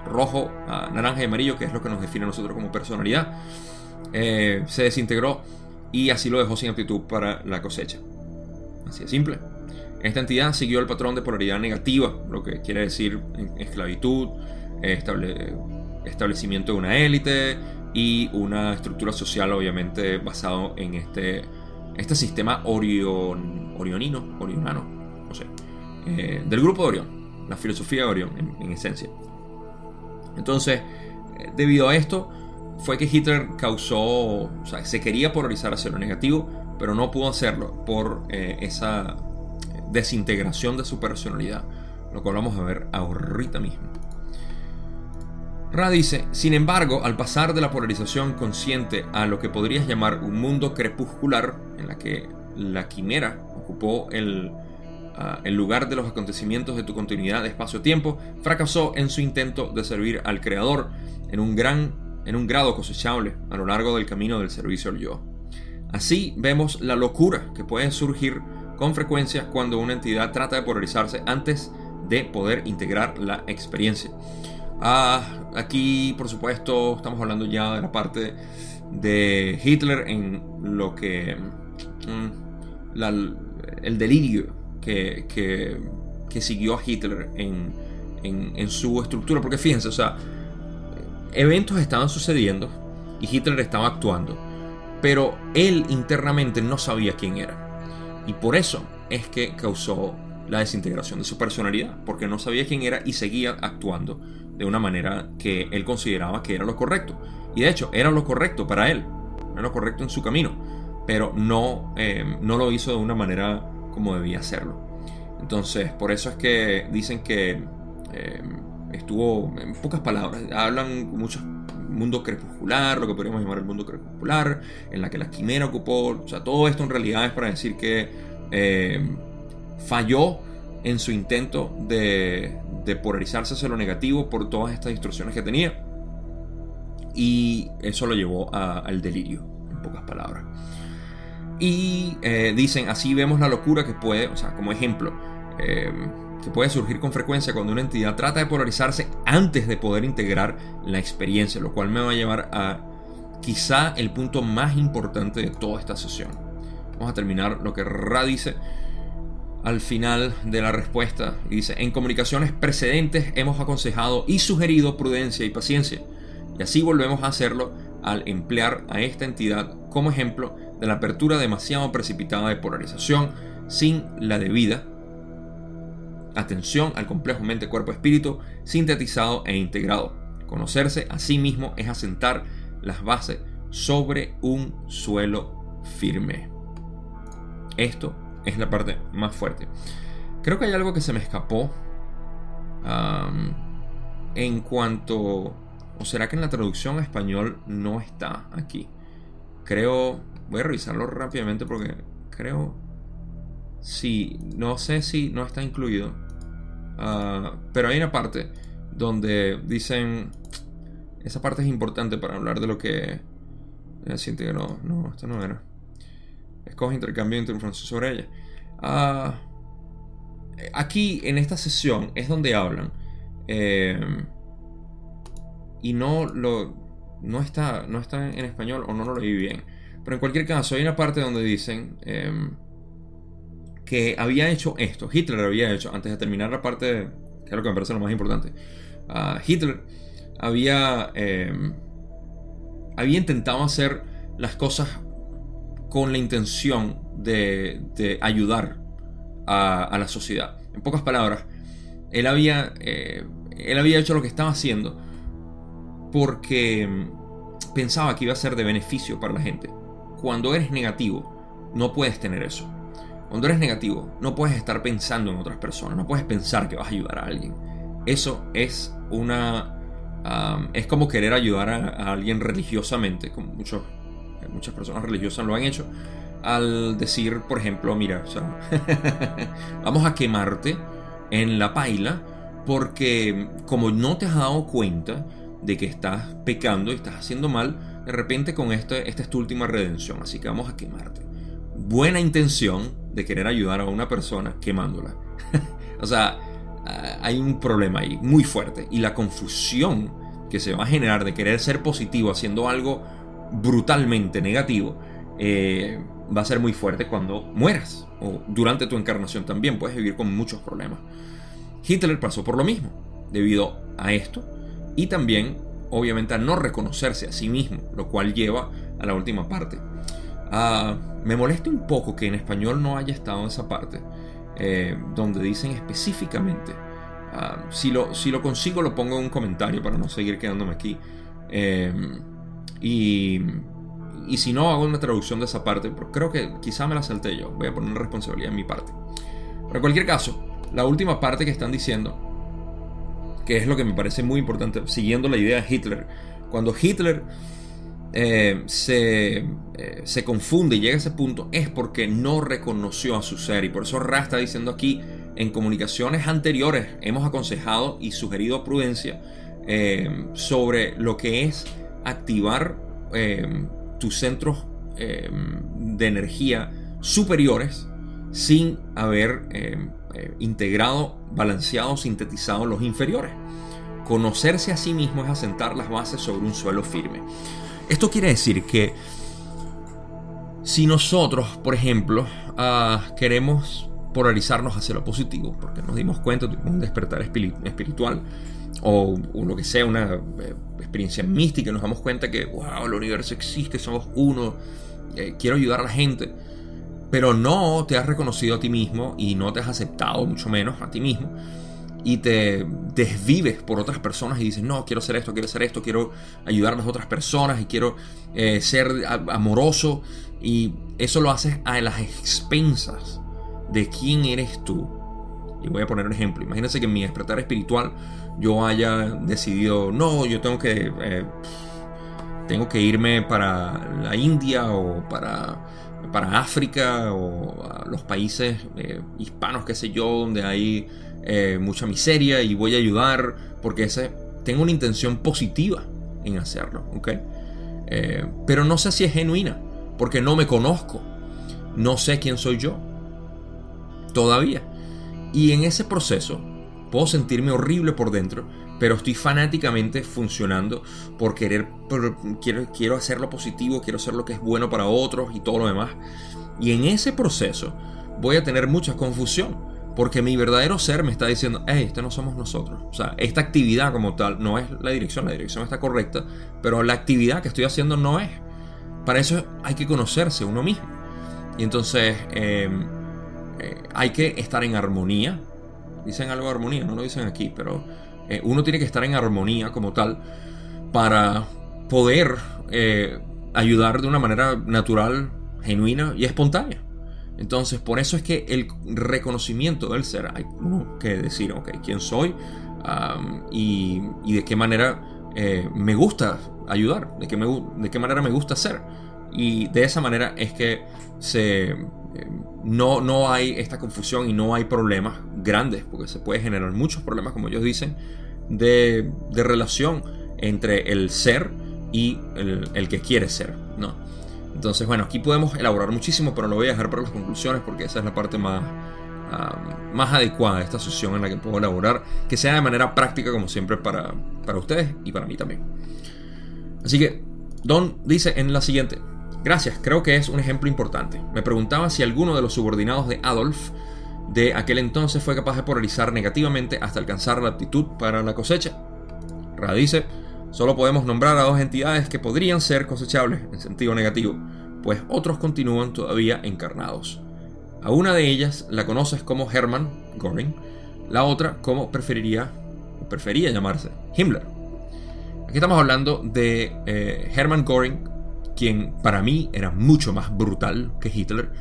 Speaker 1: rojo, naranja y amarillo, que es lo que nos define a nosotros como personalidad, se desintegró y así lo dejó sin aptitud para la cosecha. Así de simple. Esta entidad siguió el patrón de polaridad negativa, lo que quiere decir esclavitud, establecimiento de una élite y una estructura social obviamente basado en este, este sistema orion, orionino, orionano, no sé, eh, del grupo de Orión, la filosofía de Orión en, esencia. Entonces, eh, debido a esto, fue que Hitler causó, o sea, se quería polarizar hacia lo negativo, pero no pudo hacerlo por eh, esa desintegración de su personalidad, lo cual vamos a ver ahorita mismo. Ra dice, sin embargo, al pasar de la polarización consciente a lo que podrías llamar un mundo crepuscular, en la que la quimera ocupó el, ah, el lugar de los acontecimientos de tu continuidad de espacio-tiempo, fracasó en su intento de servir al Creador en un, gran, en un grado cosechable a lo largo del camino del servicio al yo. Así vemos la locura que puede surgir con frecuencia cuando una entidad trata de polarizarse antes de poder integrar la experiencia. Ah, aquí, por supuesto, estamos hablando ya de la parte de Hitler en lo que. Mm, el delirio que, que, siguió a Hitler en, en, su estructura. Porque fíjense, o sea, eventos estaban sucediendo y Hitler estaba actuando, pero él internamente no sabía quién era. Y por eso es que causó la desintegración de su personalidad, porque no sabía quién era y seguía actuando de una manera que él consideraba que era lo correcto. Y de hecho, era lo correcto para él, era lo correcto en su camino, pero no, eh, no lo hizo de una manera como debía hacerlo. Entonces, por eso es que dicen que eh, estuvo, en pocas palabras, hablan mucho mundo crepuscular, lo que podríamos llamar el mundo crepuscular, en la que la quimera ocupó, o sea, todo esto en realidad es para decir que eh, falló en su intento de, de polarizarse hacia lo negativo por todas estas instrucciones que tenía. Y eso lo llevó al delirio, en pocas palabras. Y eh, dicen, así vemos la locura que puede, o sea, como ejemplo, eh, que puede surgir con frecuencia cuando una entidad trata de polarizarse antes de poder integrar la experiencia, lo cual me va a llevar a quizá el punto más importante de toda esta sesión. Vamos a terminar lo que Ra dice al final de la respuesta. Dice, en comunicaciones precedentes hemos aconsejado y sugerido prudencia y paciencia. Y así volvemos a hacerlo al emplear a esta entidad como ejemplo de la apertura demasiado precipitada de polarización sin la debida atención al complejo mente-cuerpo-espíritu sintetizado e integrado. Conocerse a sí mismo es asentar las bases sobre un suelo firme. Esto es la parte más fuerte. Creo que hay algo que se me escapó en cuanto... ¿O será que en la traducción a español no está aquí? Creo... Voy a revisarlo rápidamente porque creo... Sí, no sé si no está incluido. Ah, pero hay una parte donde dicen... Esa parte es importante para hablar de lo que... Siente que no, no, esto no era. Escoge intercambio entre información sobre ella. Ah, aquí, en esta sesión, es donde hablan. Eh, y no lo. No está, no está en español o no lo leí bien. Pero en cualquier caso, hay una parte donde dicen. Eh, que había hecho esto. Hitler había hecho, antes de terminar la parte, que es lo que me parece lo más importante, uh, Hitler había, eh, había intentado hacer las cosas con la intención de, ayudar a, a, la sociedad. En pocas palabras, él había, eh, él había hecho lo que estaba haciendo porque pensaba que iba a ser de beneficio para la gente. Cuando eres negativo, no puedes tener eso. Cuando eres negativo, no puedes estar pensando en otras personas, no puedes pensar que vas a ayudar a alguien. Eso es una... es como querer ayudar a, alguien religiosamente, como muchos, muchas personas religiosas lo han hecho, al decir, por ejemplo, mira, [LAUGHS] vamos a quemarte en la paila porque como no te has dado cuenta de que estás pecando y estás haciendo mal, de repente con esto, esta es tu última redención, así que vamos a quemarte. Buena intención, de querer ayudar a una persona quemándola. [LAUGHS] o sea, hay un problema ahí muy fuerte. Y la confusión que se va a generar de querer ser positivo haciendo algo brutalmente negativo eh, va a ser muy fuerte cuando mueras. O durante tu encarnación también puedes vivir con muchos problemas. Hitler pasó por lo mismo, debido a esto. Y también, obviamente, a no reconocerse a sí mismo, lo cual lleva a la última parte. Ah, me molesta un poco que en español no haya estado esa parte, eh, donde dicen específicamente, ah, si, lo, si lo consigo lo pongo en un comentario para no seguir quedándome aquí. Eh, y, y si no, hago una traducción de esa parte, pero creo que quizá me la salté yo, voy a poner responsabilidad en mi parte. Pero en cualquier caso, la última parte que están diciendo, que es lo que me parece muy importante, siguiendo la idea de Hitler, cuando Hitler eh, se, eh, se, confunde y llega a ese punto es porque no reconoció a su ser. Y por eso Ra está diciendo aquí, en comunicaciones anteriores hemos aconsejado y sugerido prudencia eh, sobre lo que es activar tus centros de energía superiores sin haber integrado, balanceado, sintetizado los inferiores. Conocerse a sí mismo es asentar las bases sobre un suelo firme. Esto quiere decir que si nosotros, por ejemplo, ah, queremos polarizarnos hacia lo positivo, porque nos dimos cuenta de un despertar espiritual o, lo que sea, una eh, experiencia mística, nos damos cuenta que, wow, el universo existe, somos uno, eh, quiero ayudar a la gente, pero no te has reconocido a ti mismo y no te has aceptado, mucho menos a ti mismo. Y te desvives por otras personas y dices, no, quiero hacer esto, quiero hacer esto, quiero ayudar a las otras personas y quiero eh, ser amoroso. Y eso lo haces a las expensas de quién eres tú. Y voy a poner un ejemplo. Imagínense que en mi despertar espiritual yo haya decidido, no, yo tengo que, eh, tengo que irme para la India o para para África o los países eh, hispanos, qué sé yo, donde hay eh, mucha miseria y voy a ayudar porque ese, tengo una intención positiva en hacerlo. Eh, pero no sé si es genuina, porque no me conozco, no sé quién soy yo, todavía. Y en ese proceso puedo sentirme horrible por dentro, pero estoy fanáticamente funcionando por querer, quiero, quiero hacer lo positivo, quiero hacer lo que es bueno para otros y todo lo demás. Y en ese proceso voy a tener mucha confusión, porque mi verdadero ser me está diciendo, hey, este no somos nosotros. O sea, esta actividad como tal no es la dirección, la dirección está correcta, pero la actividad que estoy haciendo no es. Para eso hay que conocerse uno mismo. Y entonces em, eh, hay que estar en armonía. Dicen algo de armonía, no lo dicen aquí, pero eh, uno tiene que estar en armonía como tal para poder eh, ayudar de una manera natural, genuina y espontánea. Entonces, por eso es que el reconocimiento del ser, hay que decir, ok, quién soy y, de qué manera me gusta ayudar, de qué, de qué manera me gusta ser. Y de esa manera es que se, no, no hay esta confusión y no hay problemas grandes, porque se puede generar muchos problemas, como ellos dicen, de, relación entre el ser y el, el que quiere ser, ¿no? Entonces, bueno, aquí podemos elaborar muchísimo, pero lo voy a dejar para las conclusiones porque esa es la parte más, más adecuada de esta sesión en la que puedo elaborar, que sea de manera práctica como siempre para, para ustedes y para mí también. Así que, Don dice en la siguiente, gracias, creo que es un ejemplo importante. Me preguntaba si alguno de los subordinados de Adolf de aquel entonces fue capaz de polarizar negativamente hasta alcanzar la aptitud para la cosecha. Ra dice, Solo podemos nombrar a dos entidades que podrían ser cosechables en sentido negativo, pues otros continúan todavía encarnados. A una de ellas la conoces como Hermann Göring, la otra como preferiría o prefería llamarse Himmler. Aquí estamos hablando de eh, Hermann Göring, quien para mí era mucho más brutal que Hitler.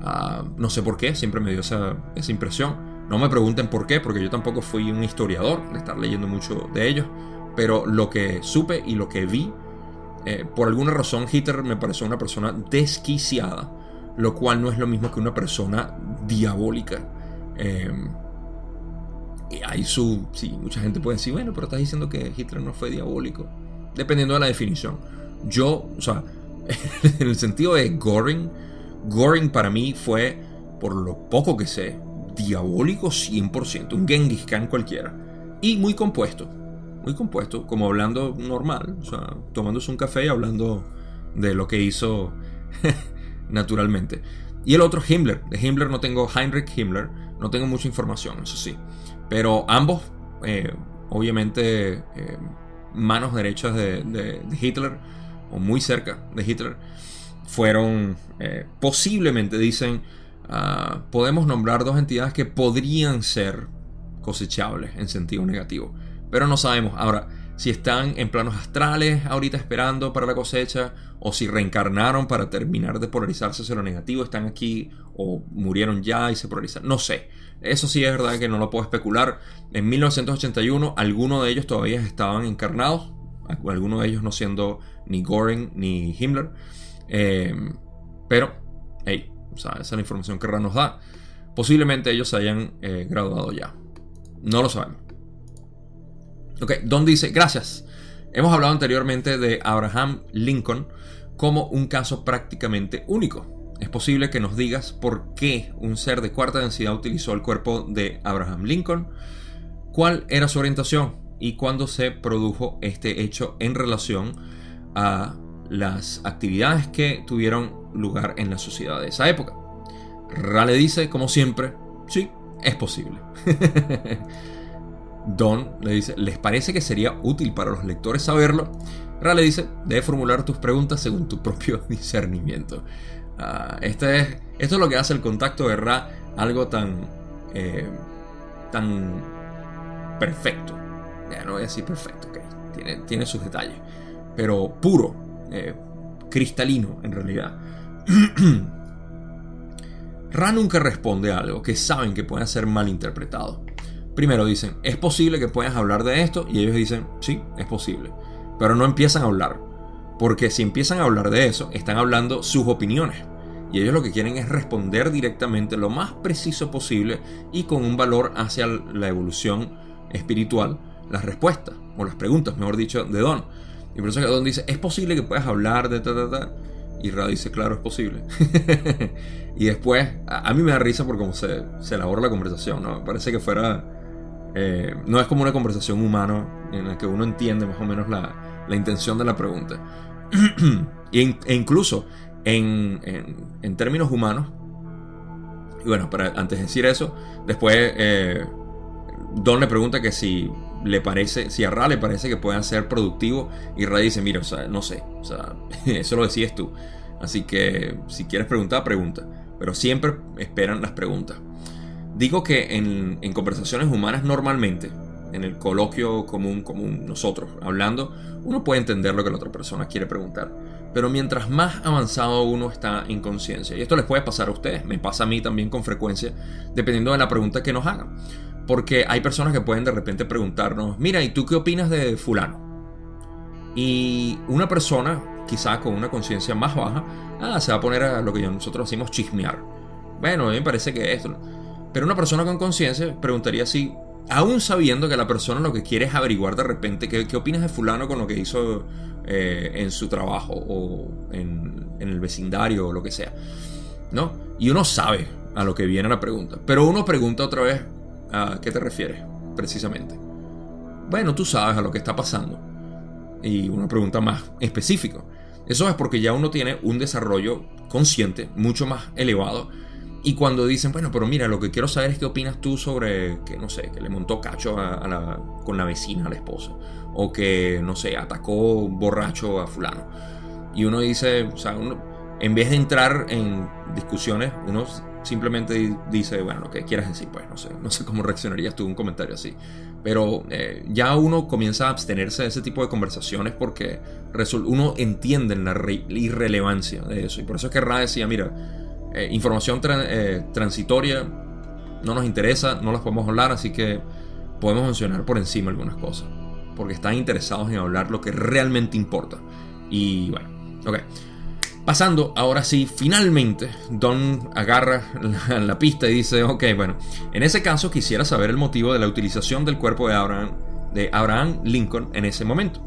Speaker 1: Ah, no sé por qué, siempre me dio esa, esa impresión. No me pregunten por qué, porque yo tampoco fui un historiador de estar leyendo mucho de ellos pero lo que supe y lo que vi, eh, por alguna razón Hitler me pareció una persona desquiciada, lo cual no es lo mismo que una persona diabólica. Eh, y hay su. Sí, mucha gente puede decir, bueno, pero estás diciendo que Hitler no fue diabólico. Dependiendo de la definición. Yo, o sea, [LAUGHS] en el sentido de Goring, Goring para mí fue, por lo poco que sé, diabólico 100%, un Genghis Khan cualquiera. Y muy compuesto muy compuesto, como hablando normal, o sea, tomándose un café y hablando de lo que hizo [LAUGHS] naturalmente. Y el otro, Himmler. De Himmler no tengo, Heinrich Himmler, no tengo mucha información, eso sí. Pero ambos, eh, obviamente, eh, manos derechas de, Hitler, o muy cerca de Hitler, fueron, eh, posiblemente, dicen, ah, podemos nombrar dos entidades que podrían ser cosechables en sentido negativo. Pero no sabemos. Ahora, si están en planos astrales ahorita esperando para la cosecha, o si reencarnaron para terminar de polarizarse hacia lo negativo, están aquí o murieron ya y se polarizan. No sé. Eso sí es verdad que no lo puedo especular. En 1981, algunos de ellos todavía estaban encarnados, algunos de ellos no siendo ni Goring ni Himmler. Em, pero, hey, esa es la información que Ra nos da. Posiblemente ellos se hayan eh, graduado ya. No lo sabemos. Ok, Don dice, gracias. Hemos hablado anteriormente de Abraham Lincoln como un caso prácticamente único. Es posible que nos digas por qué un ser de cuarta densidad utilizó el cuerpo de Abraham Lincoln, cuál era su orientación y cuándo se produjo este hecho en relación a las actividades que tuvieron lugar en la sociedad de esa época. Rale dice, como siempre, sí, es posible. [LAUGHS] Don le dice, ¿les parece que sería útil para los lectores saberlo? Ra le dice, debes formular tus preguntas según tu propio [LAUGHS] discernimiento. Ah, este es, esto es lo que hace el contacto de Ra algo tan, eh, tan perfecto. Ya no voy a decir perfecto, tiene, tiene sus detalles, pero puro, eh, cristalino en realidad. [CLEARS THROAT] Ra nunca responde a algo que saben que puede ser malinterpretado. Primero dicen, es posible que puedas hablar de esto y ellos dicen, sí, es posible. Pero no empiezan a hablar. Porque si empiezan a hablar de eso, están hablando sus opiniones. Y ellos lo que quieren es responder directamente lo más preciso posible y con un valor hacia la evolución espiritual, las respuestas, o las preguntas, mejor dicho, de Don. Y por eso Don dice, ¿es posible que puedas hablar de ta, ta, ta? Y Ra dice, claro, es posible. [LAUGHS] y después, a, mí me da risa por cómo se, se elabora la conversación, ¿no? Parece que fuera... Eh, no es como una conversación humana en la que uno entiende más o menos la, la intención de la pregunta. [CLEARS THROAT] e, incluso en, en, términos humanos, y bueno, para, antes de decir eso, después eh, Don le pregunta que si le parece, si a Ra le parece que puedan ser productivos, y Ra dice, mira, no sé, [LAUGHS] eso lo decides tú. Así que si quieres preguntar, pregunta. Pero siempre esperan las preguntas. Digo que en, en conversaciones humanas normalmente, en el coloquio común, común, nosotros hablando, uno puede entender lo que la otra persona quiere preguntar. Pero mientras más avanzado uno está en conciencia, y esto les puede pasar a ustedes, me pasa a mí también con frecuencia, dependiendo de la pregunta que nos hagan. Porque hay personas que pueden de repente preguntarnos, mira, ¿y tú qué opinas de fulano? Y una persona, quizá con una conciencia más baja, ah, se va a poner a lo que nosotros decimos chismear. Bueno, a mí me parece que esto... Pero una persona con conciencia preguntaría si, aún sabiendo que la persona lo que quiere es averiguar de repente qué, opinas de fulano con lo que hizo eh, en su trabajo o en, en, el vecindario o lo que sea. ¿No? Y uno sabe a lo que viene la pregunta. Pero uno pregunta otra vez, ¿A qué te refieres precisamente? Bueno, tú sabes a lo que está pasando. Y una pregunta más específica. Eso es porque ya uno tiene un desarrollo consciente mucho más elevado. Y cuando dicen, bueno, pero mira, lo que quiero saber es qué opinas tú sobre que, no sé, que le montó cacho a, la, con la vecina, a la esposa. O que, no sé, atacó borracho a fulano. Y uno dice, o sea, uno, en vez de entrar en discusiones, uno simplemente dice, bueno, lo que quieras decir, pues no sé, no sé cómo reaccionarías tú un comentario así. Pero eh, ya uno comienza a abstenerse de ese tipo de conversaciones porque uno entiende la irrelevancia de eso. Y por eso es que Ra decía, mira, eh, información eh, transitoria no nos interesa, no las podemos hablar, así que podemos mencionar por encima algunas cosas. Porque están interesados en hablar lo que realmente importa. Y bueno, ok. Pasando, ahora sí, finalmente, Don agarra la, pista y dice, ok, bueno, en ese caso quisiera saber el motivo de la utilización del cuerpo de Abraham, de Abraham Lincoln en ese momento.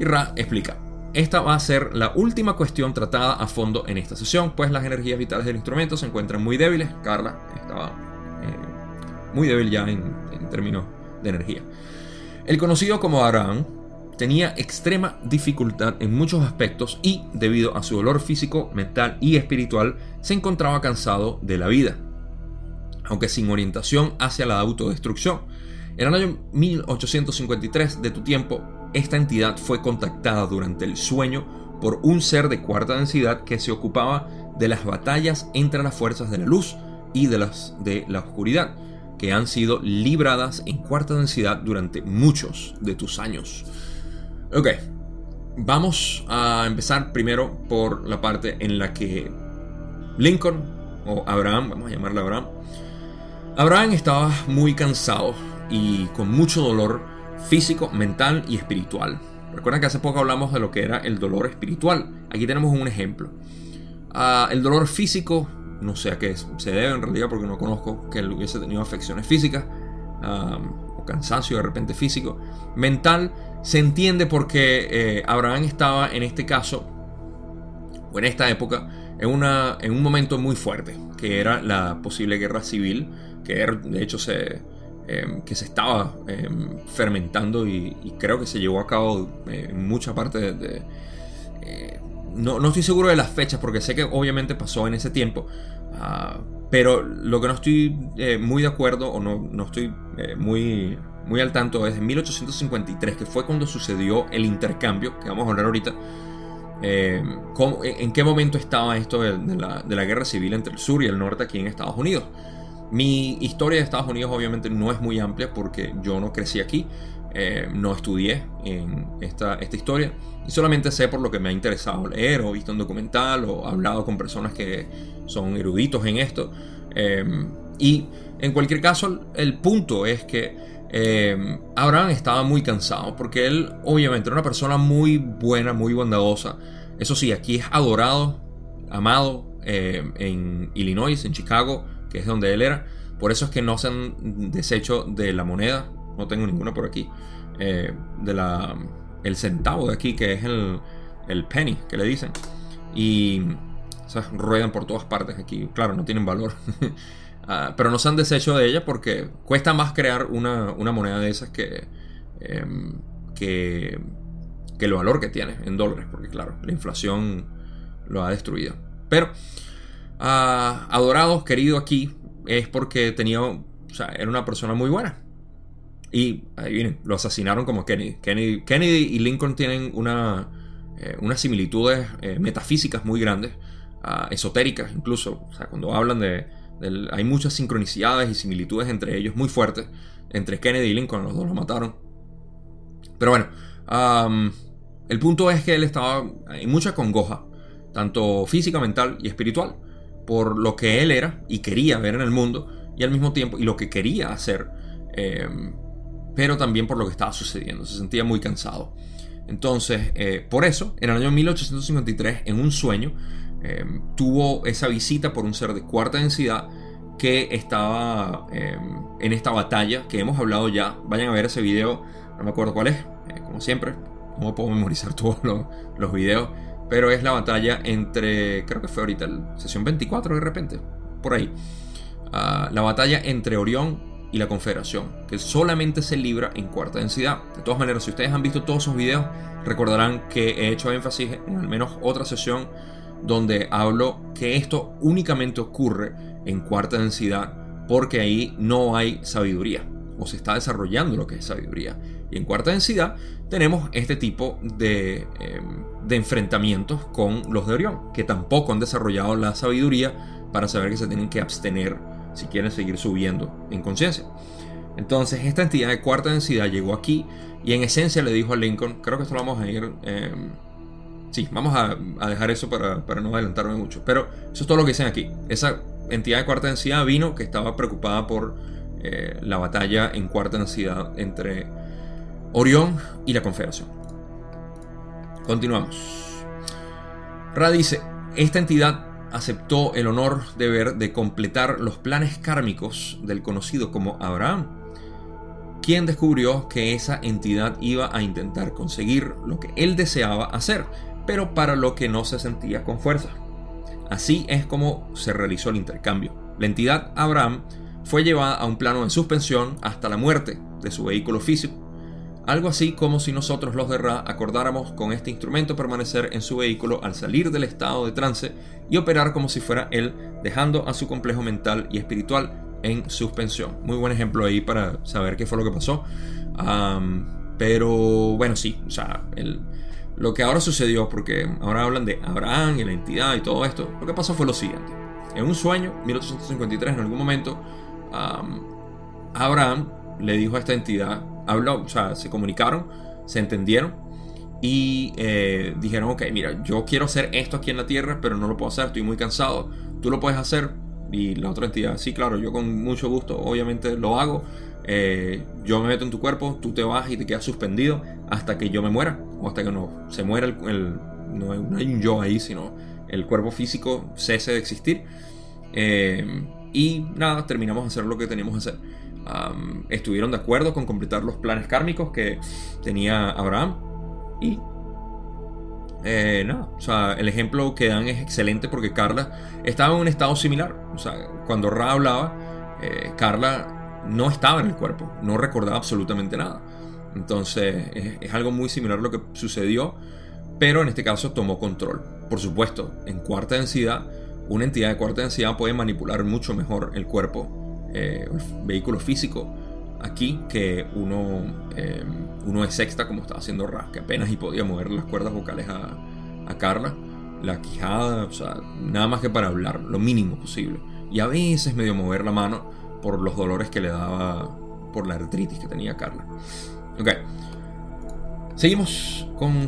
Speaker 1: Y Ra explica, esta va a ser la última cuestión tratada a fondo en esta sesión, pues las energías vitales del instrumento se encuentran muy débiles. Carla estaba eh, muy débil ya en, en términos de energía. El conocido como Abraham tenía extrema dificultad en muchos aspectos y, debido a su dolor físico, mental y espiritual, se encontraba cansado de la vida, aunque sin orientación hacia la autodestrucción. En el año 1853 de tu tiempo, esta entidad fue contactada durante el sueño por un ser de cuarta densidad que se ocupaba de las batallas entre las fuerzas de la luz y de las de la oscuridad, que han sido libradas en cuarta densidad durante muchos de tus años. Ok, vamos a empezar primero por la parte en la que Lincoln, o Abraham, vamos a llamarle Abraham, Abraham estaba muy cansado y con mucho dolor físico, mental y espiritual. Recuerden que hace poco hablamos de lo que era el dolor espiritual. Aquí tenemos un ejemplo. Ah, el dolor físico, no sé a qué se debe en realidad porque no conozco que él hubiese tenido afecciones físicas ah, o cansancio de repente físico. Mental, se entiende porque eh, Abraham estaba en este caso, o en esta época, en, una, en un momento muy fuerte, que era la posible guerra civil, que de hecho se, em, que se estaba em, fermentando y, creo que se llevó a cabo eh, en mucha parte de... Eh, no, no, estoy seguro de las fechas porque sé que obviamente pasó en ese tiempo, ah, pero lo que no estoy muy de acuerdo o no, no estoy muy muy al tanto desde 1853, que fue cuando sucedió el intercambio, que vamos a hablar ahorita. Eh, ¿En qué momento estaba esto de, la, guerra civil entre el sur y el norte aquí en Estados Unidos? Mi historia de Estados Unidos obviamente no es muy amplia porque yo no crecí aquí, eh, no estudié en esta, esta historia y solamente sé por lo que me ha interesado leer o visto un documental o hablado con personas que son eruditos en esto. Eh, y en cualquier caso, el punto es que eh, Abraham estaba muy cansado porque él obviamente era una persona muy buena, muy bondadosa. Eso sí, aquí es adorado, amado eh, en Illinois, en Chicago, que es donde él era. Por eso es que no se han deshecho de la moneda. No tengo ninguna por aquí. Eh, de la, el centavo de aquí, que es el, el penny, que le dicen. Y ruedan por todas partes aquí. Claro, no tienen valor. [LAUGHS] Ah, pero no se han deshecho de ella porque cuesta más crear una, moneda de esas que, em, que, el valor que tiene en dólares. Porque claro, la inflación lo ha destruido. Pero, ah, adorado, querido aquí, es porque tenía, era una persona muy buena. Y ahí vienen, lo asesinaron como Kennedy. Kennedy, y Lincoln tienen una, eh, unas similitudes eh, metafísicas muy grandes, ah, esotéricas incluso. Cuando hablan de, Hay muchas sincronicidades y similitudes entre ellos muy fuertes. Entre Kennedy y Lincoln, los dos lo mataron. Pero bueno, el punto es que él estaba en mucha congoja, tanto física, mental y espiritual, por lo que él era y quería ver en el mundo, y al mismo tiempo, y lo que quería hacer. Eh, pero también por lo que estaba sucediendo. Se sentía muy cansado. Entonces, eh, por eso, en el año 1853, en un sueño, eh, tuvo esa visita por un ser de cuarta densidad que estaba eh, en esta batalla que hemos hablado ya. Vayan a ver ese video, no me acuerdo cuál es, como siempre. No puedo memorizar [LAUGHS] todos los, videos, pero es la batalla entre, creo que fue ahorita, sesión 24 de repente, por ahí. Ah, la batalla entre Orión y la Confederación, que solamente se libra en cuarta densidad. De todas maneras, si ustedes han visto todos esos videos, recordarán que he hecho énfasis en al menos otra sesión donde hablo que esto únicamente ocurre en cuarta densidad porque ahí no hay sabiduría o se está desarrollando lo que es sabiduría. Y en cuarta densidad tenemos este tipo de, em, de enfrentamientos con los de Orión, que tampoco han desarrollado la sabiduría para saber que se tienen que abstener si quieren seguir subiendo en conciencia. Entonces, esta entidad de cuarta densidad llegó aquí y en esencia le dijo a Lincoln, creo que esto lo vamos a ir... Em, sí, vamos a, dejar eso para, no adelantarme mucho, pero eso es todo lo que dicen aquí. Esa entidad de cuarta densidad vino que estaba preocupada por eh, la batalla en cuarta densidad entre Orión y la Confederación. Continuamos. Ra dice, esta entidad aceptó el honor de ver de completar los planes kármicos del conocido como Abraham, quien descubrió que esa entidad iba a intentar conseguir lo que él deseaba hacer, pero para lo que no se sentía con fuerza. Así es como se realizó el intercambio. La entidad Abraham fue llevada a un plano de suspensión hasta la muerte de su vehículo físico algo así como si nosotros los de Ra acordáramos con este instrumento permanecer en su vehículo al salir del estado de trance y operar como si fuera él, dejando a su complejo mental y espiritual en suspensión. Muy buen ejemplo ahí para saber qué fue lo que pasó. pero bueno, sí, o sea, lo que ahora sucedió, porque ahora hablan de Abraham y la entidad y todo esto, lo que pasó fue lo siguiente. En un sueño, 1853, en algún momento, Abraham le dijo a esta entidad, habló, o sea, se comunicaron, se entendieron y eh, dijeron, ok, mira, yo quiero hacer esto aquí en la Tierra, pero no lo puedo hacer, estoy muy cansado, tú lo puedes hacer. Y la otra entidad, sí, claro, yo con mucho gusto, obviamente lo hago. Eh, yo me meto en tu cuerpo, tú te vas y te quedas suspendido hasta que yo me muera, hasta que no se muera el, no, hay un yo ahí, sino el cuerpo físico cese de existir. Eh, y nada, terminamos de hacer lo que teníamos que hacer estuvieron de acuerdo con completar los planes kármicos que tenía Abraham. Y eh, no, o sea, el ejemplo que dan es excelente porque Carla estaba en un estado similar. O sea, cuando Ra hablaba, eh, Carla no estaba en el cuerpo, no recordaba absolutamente nada. Entonces es, algo muy similar a lo que sucedió, pero en este caso tomó control. Por supuesto, en cuarta densidad, una entidad de cuarta densidad puede manipular mucho mejor el cuerpo eh, vehículo físico aquí que uno, eh, uno de sexta como estaba haciendo Ra, que apenas y podía mover las cuerdas vocales a, a Carla, la quijada, o sea, nada más que para hablar, lo mínimo posible. Y a veces medio mover la mano por los dolores que le daba por la artritis que tenía Carla. Ok, seguimos con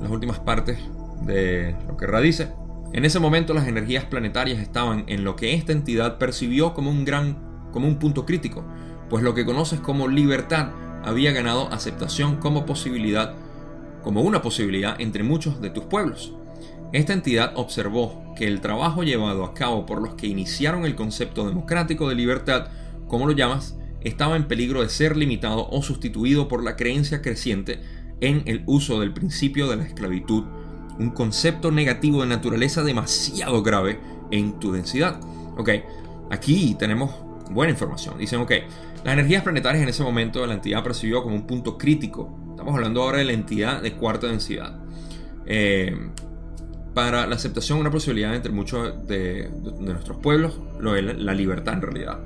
Speaker 1: las últimas partes de lo que Ra dice. En ese momento las energías planetarias estaban en lo que esta entidad percibió como un gran como un punto crítico, pues lo que conoces como libertad había ganado aceptación como posibilidad, como una posibilidad entre muchos de tus pueblos. esta entidad observó que el trabajo llevado a cabo por los que iniciaron el concepto democrático de libertad, como lo llamas, estaba en peligro de ser limitado o sustituido por la creencia creciente en el uso del principio de la esclavitud, un concepto negativo de naturaleza demasiado grave en tu densidad. Ok, aquí tenemos buena información. Dicen, ok, las energías planetarias en ese momento la entidad percibió como un punto crítico. Estamos hablando ahora de la entidad de cuarta densidad. Eh, para la aceptación una posibilidad entre muchos de, nuestros pueblos, lo es la libertad en realidad.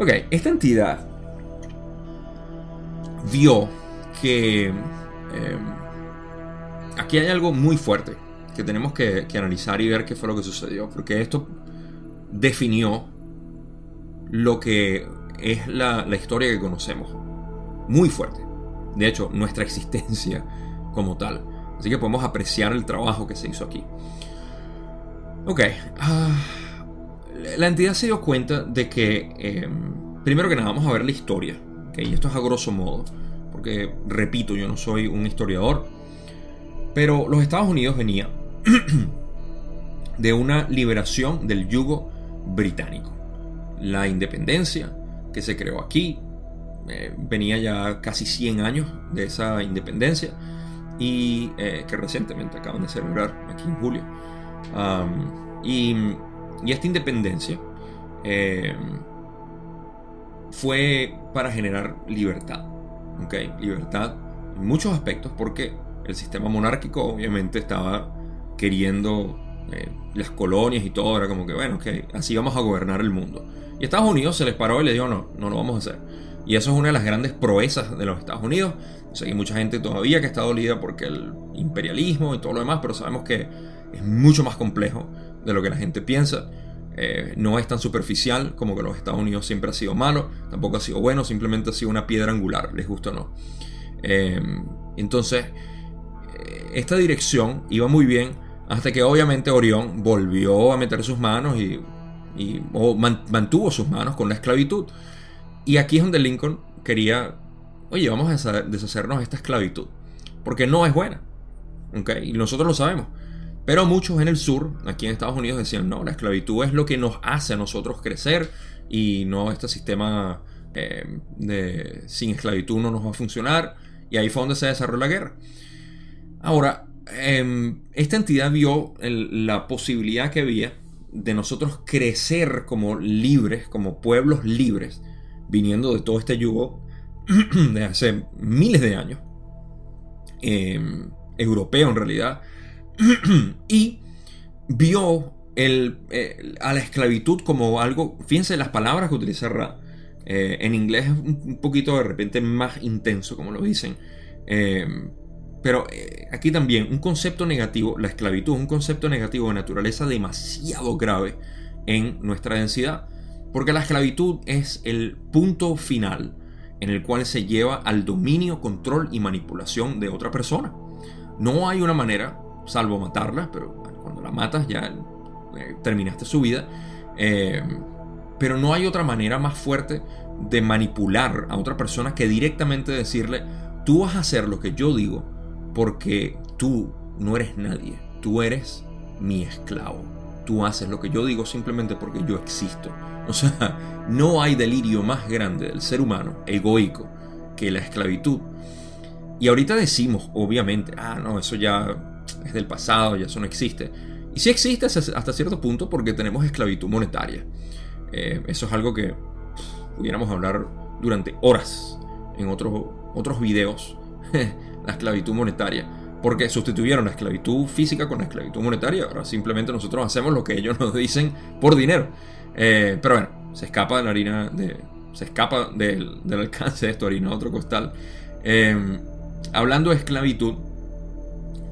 Speaker 1: Ok, esta entidad vio que em, aquí hay algo muy fuerte que tenemos que, analizar y ver qué fue lo que sucedió, porque esto definió lo que es la, la historia que conocemos. Muy fuerte. De hecho, nuestra [LAUGHS] existencia como tal. Así que podemos apreciar el trabajo que se hizo aquí. Ok. Ah, la entidad se dio cuenta de que, em, primero que nada, vamos a ver la historia. Y esto es a grosso modo. Porque, repito, yo no soy un historiador. Pero los Estados Unidos venía [CLEARS THROAT] de una liberación del yugo británico. La independencia que se creó aquí eh, venía ya casi 100 años de esa independencia y eh, que recientemente acaban de celebrar aquí en julio. y, esta independencia eh, fue para generar libertad. ¿okay? Libertad en muchos aspectos porque el sistema monárquico obviamente estaba queriendo eh, las colonias y todo, era como que bueno, que así vamos a gobernar el mundo. Y Estados Unidos se les paró y le dijo no, no lo vamos a hacer. Y eso es una de las grandes proezas de los Estados Unidos. hay mucha gente todavía que está dolida porque el imperialismo y todo lo demás, pero sabemos que es mucho más complejo de lo que la gente piensa. Eh, no es tan superficial como que los Estados Unidos siempre ha sido malo, tampoco ha sido bueno, simplemente ha sido una piedra angular, les gusta o no. Eh, entonces, eh, esta dirección iba muy bien hasta que obviamente Orión volvió a meter sus manos y, mantuvo sus manos con la esclavitud. Y aquí es donde Lincoln quería, oye, vamos a deshacernos de esta esclavitud, porque no es buena. Y nosotros lo sabemos. Pero muchos en el sur, aquí en Estados Unidos, decían, no, la esclavitud es lo que nos hace a nosotros crecer y no este sistema eh, de sin esclavitud no nos va a funcionar. Y ahí fue donde se desarrolló la guerra. Ahora, em, esta entidad vio la posibilidad que había de nosotros crecer como libres, como pueblos libres, viniendo de todo este yugo [CLEARS THROAT] de hace miles de años, em, europeo en realidad, [CLEARS THROAT] y vio el, a la esclavitud como algo, fíjense las palabras que utiliza Ra, eh, en inglés es un poquito de repente más intenso, como lo dicen, em, pero eh, aquí también un concepto negativo, la esclavitud, un concepto negativo de naturaleza demasiado grave en nuestra densidad. Porque la esclavitud es el punto final en el cual se lleva al dominio, control y manipulación de otra persona. No hay una manera, salvo matarla, pero cuando la matas ya eh, terminaste su vida. Eh, pero no hay otra manera más fuerte de manipular a otra persona que directamente decirle, tú vas a hacer lo que yo digo porque tú no eres nadie, tú eres mi esclavo. Tú haces lo que yo digo simplemente porque yo existo. O sea, no hay delirio más grande del ser humano, egoico, que la esclavitud. Y ahorita decimos, obviamente, ah, no, eso ya es del pasado, ya eso no existe. Y sí existe hasta cierto punto porque tenemos esclavitud monetaria. Eh, eso es algo que pudiéramos hablar durante horas en otros, otros videos. [LAUGHS] la esclavitud monetaria. Porque sustituyeron la esclavitud física con la esclavitud monetaria. Ahora simplemente nosotros hacemos lo que ellos nos dicen por dinero. Eh, pero bueno, se escapa de la harina, se escapa del, alcance de esto, harina otro costal. Eh, hablando de esclavitud,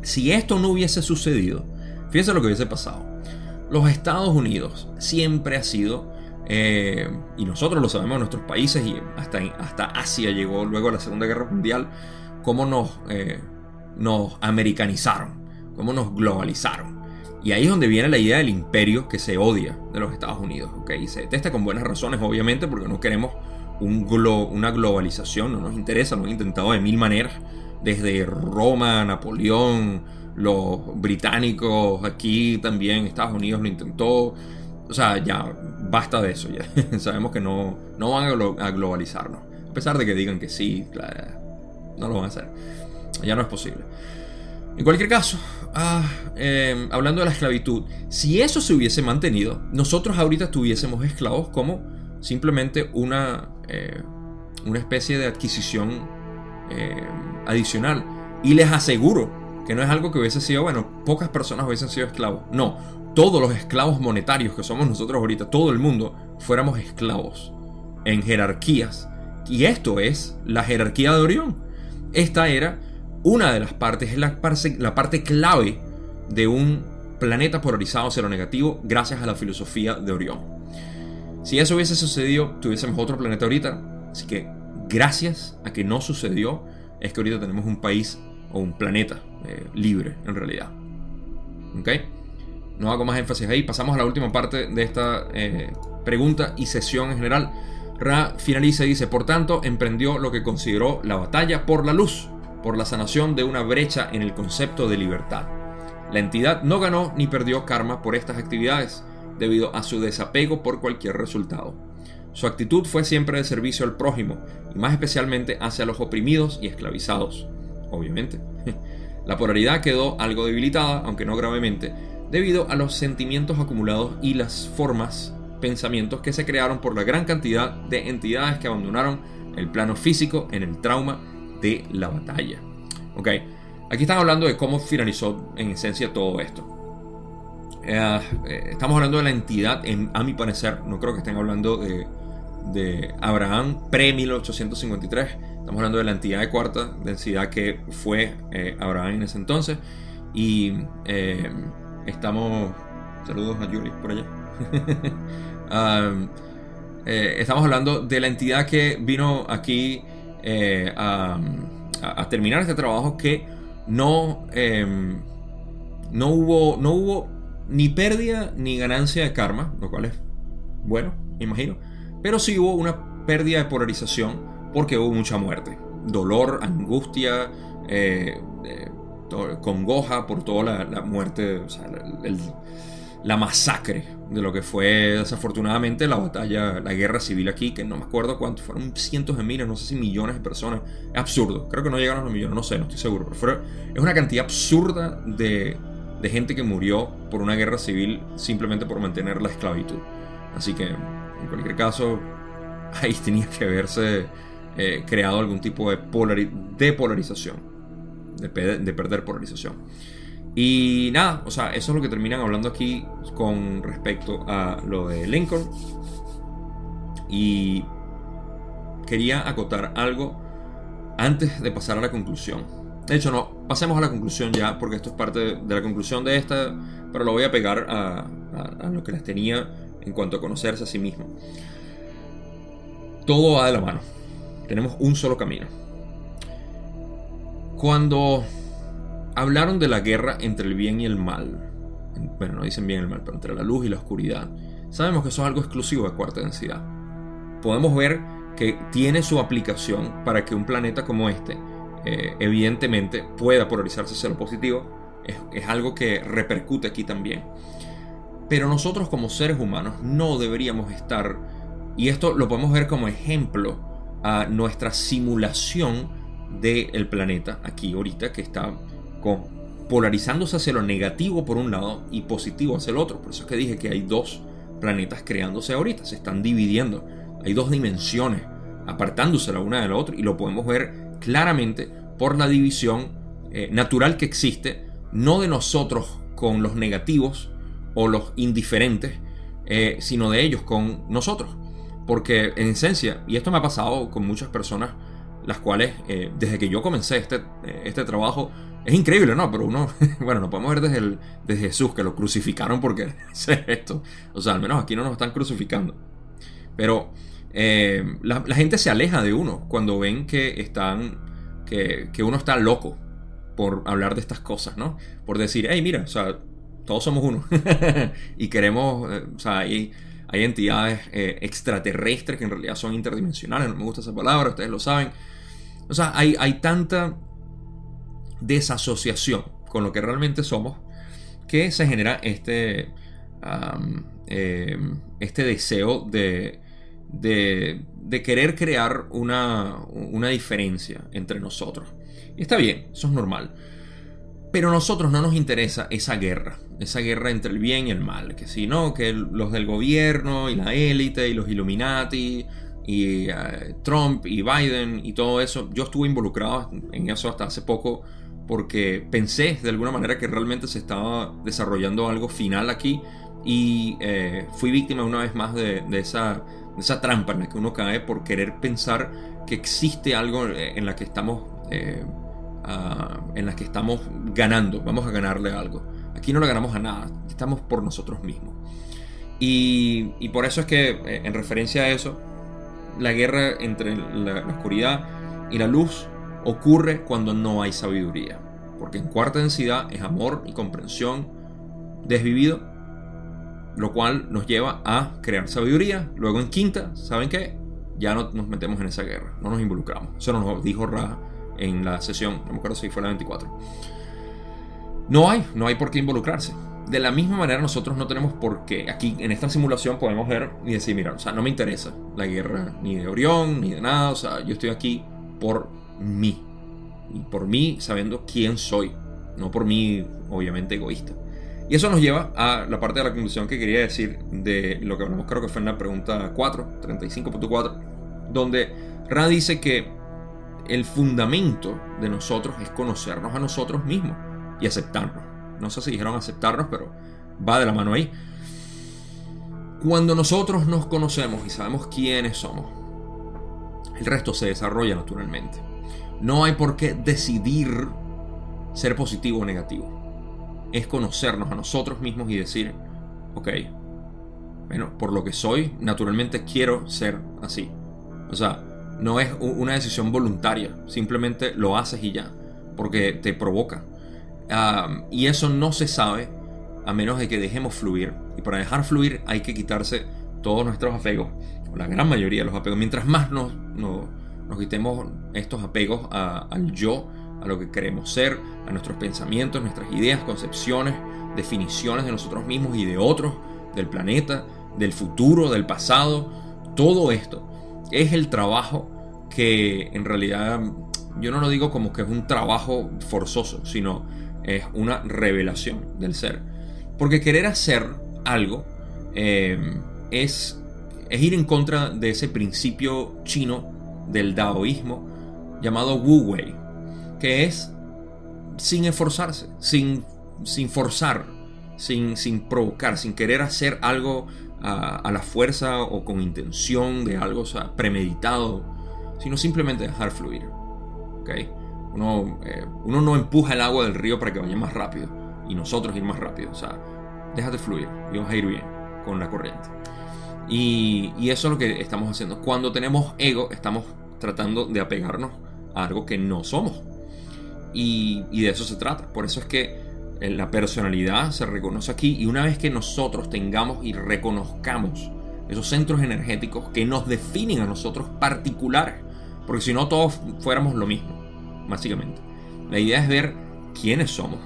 Speaker 1: si esto no hubiese sucedido, fíjense lo que hubiese pasado. Los Estados Unidos siempre ha sido, eh, y nosotros lo sabemos en nuestros países, y hasta, hasta Asia llegó luego la Segunda Guerra Mundial, cómo nos, nos americanizaron, cómo nos globalizaron. Y ahí es donde viene la idea del imperio que se odia de los Estados Unidos. ¿okay? Y se detesta con buenas razones, obviamente, porque no queremos un una globalización, no nos interesa, lo han intentado de mil maneras, desde Roma, Napoleón, los británicos aquí también, Estados Unidos lo intentó. O sea, ya basta de eso. Ya. [LAUGHS] Sabemos que no, no van a globalizarnos. A pesar de que digan que sí, no lo van a hacer. Ya no es posible. En cualquier caso, ah, em, hablando de la esclavitud, si eso se hubiese mantenido, nosotros ahorita estuviésemos esclavos como simplemente una, eh, una especie de adquisición em, adicional. Y les aseguro que no es algo que hubiese sido, bueno, pocas personas hubiesen sido esclavos. No, todos los esclavos monetarios que somos nosotros ahorita, todo el mundo, fuéramos esclavos en jerarquías. Y esto es la jerarquía de Orión. Esta era una de las partes, es la parte, la parte clave de un planeta polarizado lo negativo gracias a la filosofía de Orión. Si eso hubiese sucedido, tuviésemos otro planeta ahorita. Así que gracias a que no sucedió, es que ahorita tenemos un país o un planeta eh, libre en realidad. ¿Ok? No hago más énfasis ahí. Pasamos a la última parte de esta eh, pregunta y sesión en general. Ra finaliza y dice, por tanto, emprendió lo que consideró la batalla por la luz por la sanación de una brecha en el concepto de libertad. La entidad no ganó ni perdió karma por estas actividades, debido a su desapego por cualquier resultado. Su actitud fue siempre de servicio al prójimo, y más especialmente hacia los oprimidos y esclavizados. Obviamente. [LAUGHS] La polaridad quedó algo debilitada, aunque no gravemente, debido a los sentimientos acumulados y las formas, pensamientos que se crearon por la gran cantidad de entidades que abandonaron el plano físico en el trauma de la batalla. Ok, aquí están hablando de cómo finalizó en esencia todo esto. Eh, eh, estamos hablando de la entidad, a mi parecer, no creo que estén hablando de, de Abraham pre-1853. Estamos hablando de la entidad de cuarta densidad que fue eh, Abraham en ese entonces. Y estamos. Saludos a Yuri por allá. Um, [LAUGHS] estamos hablando de la entidad que vino aquí eh, a, terminar este trabajo que no, em, no, hubo, no hubo ni pérdida ni ganancia de karma, lo cual es bueno, me imagino, pero sí hubo una pérdida de polarización porque hubo mucha muerte, dolor, angustia, eh, eh, congoja por toda la, muerte, la masacre de lo que fue desafortunadamente la batalla, la guerra civil aquí, que no me acuerdo cuántos, fueron cientos de miles, no sé si millones de personas. Es absurdo, creo que no llegaron a los millones, no sé, no estoy seguro, pero es una cantidad absurda de, de, gente que murió por una guerra civil simplemente por mantener la esclavitud. Así que, en cualquier caso, ahí [LAUGHS] tenía que haberse eh, creado algún tipo de, de polarización, de, de perder polarización. Y nada, o sea, eso es lo que terminan hablando aquí con respecto a lo de Lincoln. Y quería acotar algo antes de pasar a la conclusión. De hecho, no, pasemos a la conclusión ya, porque esto es parte de la conclusión de esta, pero lo voy a pegar a, a lo que les tenía en cuanto a conocerse a sí mismo. Todo va de la mano. Tenemos un solo camino. Cuando hablaron de la guerra entre el bien y el mal. Bueno, no dicen bien el mal, pero entre la luz y la oscuridad. Sabemos que eso es algo exclusivo de cuarta densidad. Podemos ver que tiene su aplicación para que un planeta como este, eh, evidentemente, pueda polarizarse hacia lo positivo. Es, algo que repercute aquí también. Pero nosotros como seres humanos no deberíamos estar, y esto lo podemos ver como ejemplo a nuestra simulación del planeta aquí ahorita que está polarizándose hacia lo negativo por un lado y positivo hacia el otro. Por eso es que dije que hay dos planetas creándose ahorita, se están dividiendo. Hay dos dimensiones apartándose la una de la otra y lo podemos ver claramente por la división eh, natural que existe, no de nosotros con los negativos o los indiferentes, eh, sino de ellos con nosotros. Porque en esencia, y esto me ha pasado con muchas personas, las cuales eh, desde que yo comencé este, este trabajo es increíble, ¿no? Pero uno, [LAUGHS] bueno, no podemos ver desde, el, desde Jesús que lo crucificaron porque [LAUGHS] hacer esto. O sea, al menos aquí no nos están crucificando. Pero eh, la, gente se aleja de uno cuando ven que están, que, uno está loco por hablar de estas cosas, ¿no? Por decir, hey, mira, o sea, todos somos uno. [LAUGHS] y queremos, eh, o sea, hay, hay entidades eh, extraterrestres que en realidad son interdimensionales, no me gusta esa palabra, ustedes lo saben. O sea, hay, hay tanta desasociación con lo que realmente somos que se genera este, em, este deseo de, de, querer crear una, una diferencia entre nosotros. Y está bien, eso es normal. Pero a nosotros no nos interesa esa guerra, esa guerra entre el bien y el mal. Que si no, que los del gobierno y la élite y los Illuminati y eh, Trump y Biden y todo eso. Yo estuve involucrado en eso hasta hace poco porque pensé de alguna manera que realmente se estaba desarrollando algo final aquí y eh, fui víctima una vez más de, esa, esa, trampa en la que uno cae por querer pensar que existe algo en la que estamos eh, en la que estamos ganando, vamos a ganarle algo. Aquí no le ganamos a nada, estamos por nosotros mismos. Y, por eso es que en referencia a eso, la guerra entre la, oscuridad y la luz ocurre cuando no hay sabiduría. Porque en cuarta densidad es amor y comprensión desvivido, lo cual nos lleva a crear sabiduría. Luego en quinta, ¿saben qué? Ya no nos metemos en esa guerra, no nos involucramos. Eso nos dijo Ra en la sesión, no me acuerdo si fue la 24. No hay, no hay por qué involucrarse de la misma manera nosotros no tenemos por qué, aquí en esta simulación podemos ver y decir, mira, o sea, no me interesa la guerra ni de Orión, ni de nada, o sea, yo estoy aquí por mí. Y por mí sabiendo quién soy, no por mí, obviamente, egoísta. Y eso nos lleva a la parte de la conclusión que quería decir de lo que hablamos, creo que fue en la pregunta 4, 35.4, donde Ra dice que el fundamento de nosotros es conocernos a nosotros mismos y aceptarnos. No sé si dijeron aceptarnos, pero va de la mano ahí. Cuando nosotros nos conocemos y sabemos quiénes somos, el resto se desarrolla naturalmente. No hay por qué decidir ser positivo o negativo. Es conocernos a nosotros mismos y decir, ok, bueno, por lo que soy, naturalmente quiero ser así. O sea, no es una decisión voluntaria, simplemente lo haces y ya, porque te provoca y eso no se sabe a menos de que dejemos fluir. Y para dejar fluir hay que quitarse todos nuestros apegos, la gran mayoría de los apegos. Mientras más nos, nos quitemos estos apegos al yo, a lo que queremos ser, a nuestros pensamientos, nuestras ideas, concepciones, definiciones de nosotros mismos y de otros, del planeta, del futuro, del pasado, todo esto es el trabajo que en realidad yo no lo digo como que es un trabajo forzoso, sino es una revelación del ser. Porque querer hacer algo eh, es, es ir en contra de ese principio chino del daoísmo llamado Wu Wei, que es sin esforzarse, sin, sin forzar, sin, sin provocar, sin querer hacer algo a, la fuerza o con intención de algo premeditado, sino simplemente dejar fluir. ¿okay? Eh, uno, no empuja el agua del río para que vaya más rápido y nosotros ir más rápido. O sea, déjate fluir y vamos a ir bien con la corriente. Y, eso es lo que estamos haciendo. Cuando tenemos ego, estamos tratando de apegarnos a algo que no somos. Y, y de eso se trata. Por eso es que la personalidad se reconoce aquí. Y una vez que nosotros tengamos y reconozcamos esos centros energéticos que nos definen a nosotros particulares, porque si no todos fuéramos lo mismo básicamente. La idea es ver quiénes somos,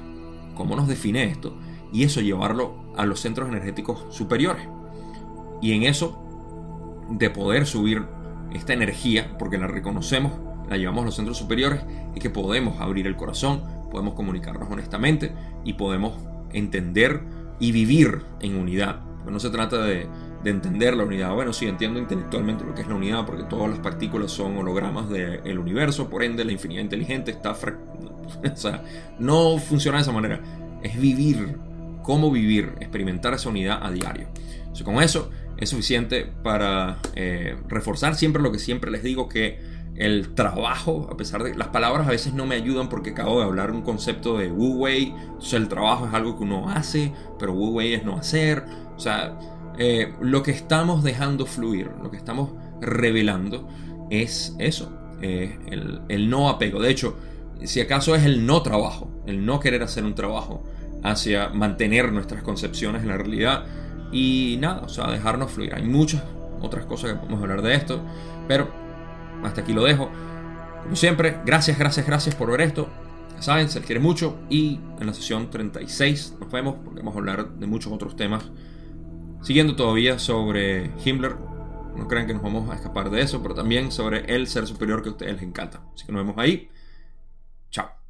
Speaker 1: cómo nos define esto, y eso llevarlo a los centros energéticos superiores. Y en eso, de poder subir esta energía, porque la reconocemos, la llevamos a los centros superiores, y que podemos abrir el corazón, podemos comunicarnos honestamente y podemos entender y vivir en unidad. No se trata de de entender la unidad. Bueno, sí, entiendo intelectualmente lo que es la unidad, porque todas las partículas son hologramas del universo, por ende la infinidad inteligente está... [LAUGHS] o sea, no funciona de esa manera. Es vivir, cómo vivir, experimentar esa unidad a diario. con eso es suficiente para eh, reforzar siempre lo que siempre les digo, que el trabajo, a pesar de las palabras a veces no me ayudan porque acabo de hablar un concepto de Wu Wei, o el trabajo es algo que uno hace, pero Wu Wei es no hacer, o sea, eh, lo que estamos dejando fluir, lo que estamos revelando es eso, eh, el, no apego. De hecho, si acaso es el no trabajo, el no querer hacer un trabajo hacia mantener nuestras concepciones en la realidad y nada, o sea, dejarnos fluir. Hay muchas otras cosas que podemos hablar de esto, pero hasta aquí lo dejo. Como siempre, gracias, gracias, gracias por ver esto. Ya saben, se les quiere mucho y en la sesión 36 nos vemos porque vamos a hablar de muchos otros temas. Siguiendo todavía sobre Himmler, no crean que nos vamos a escapar de eso, pero también sobre el ser superior que a ustedes les encanta. Así que nos vemos ahí. Chao.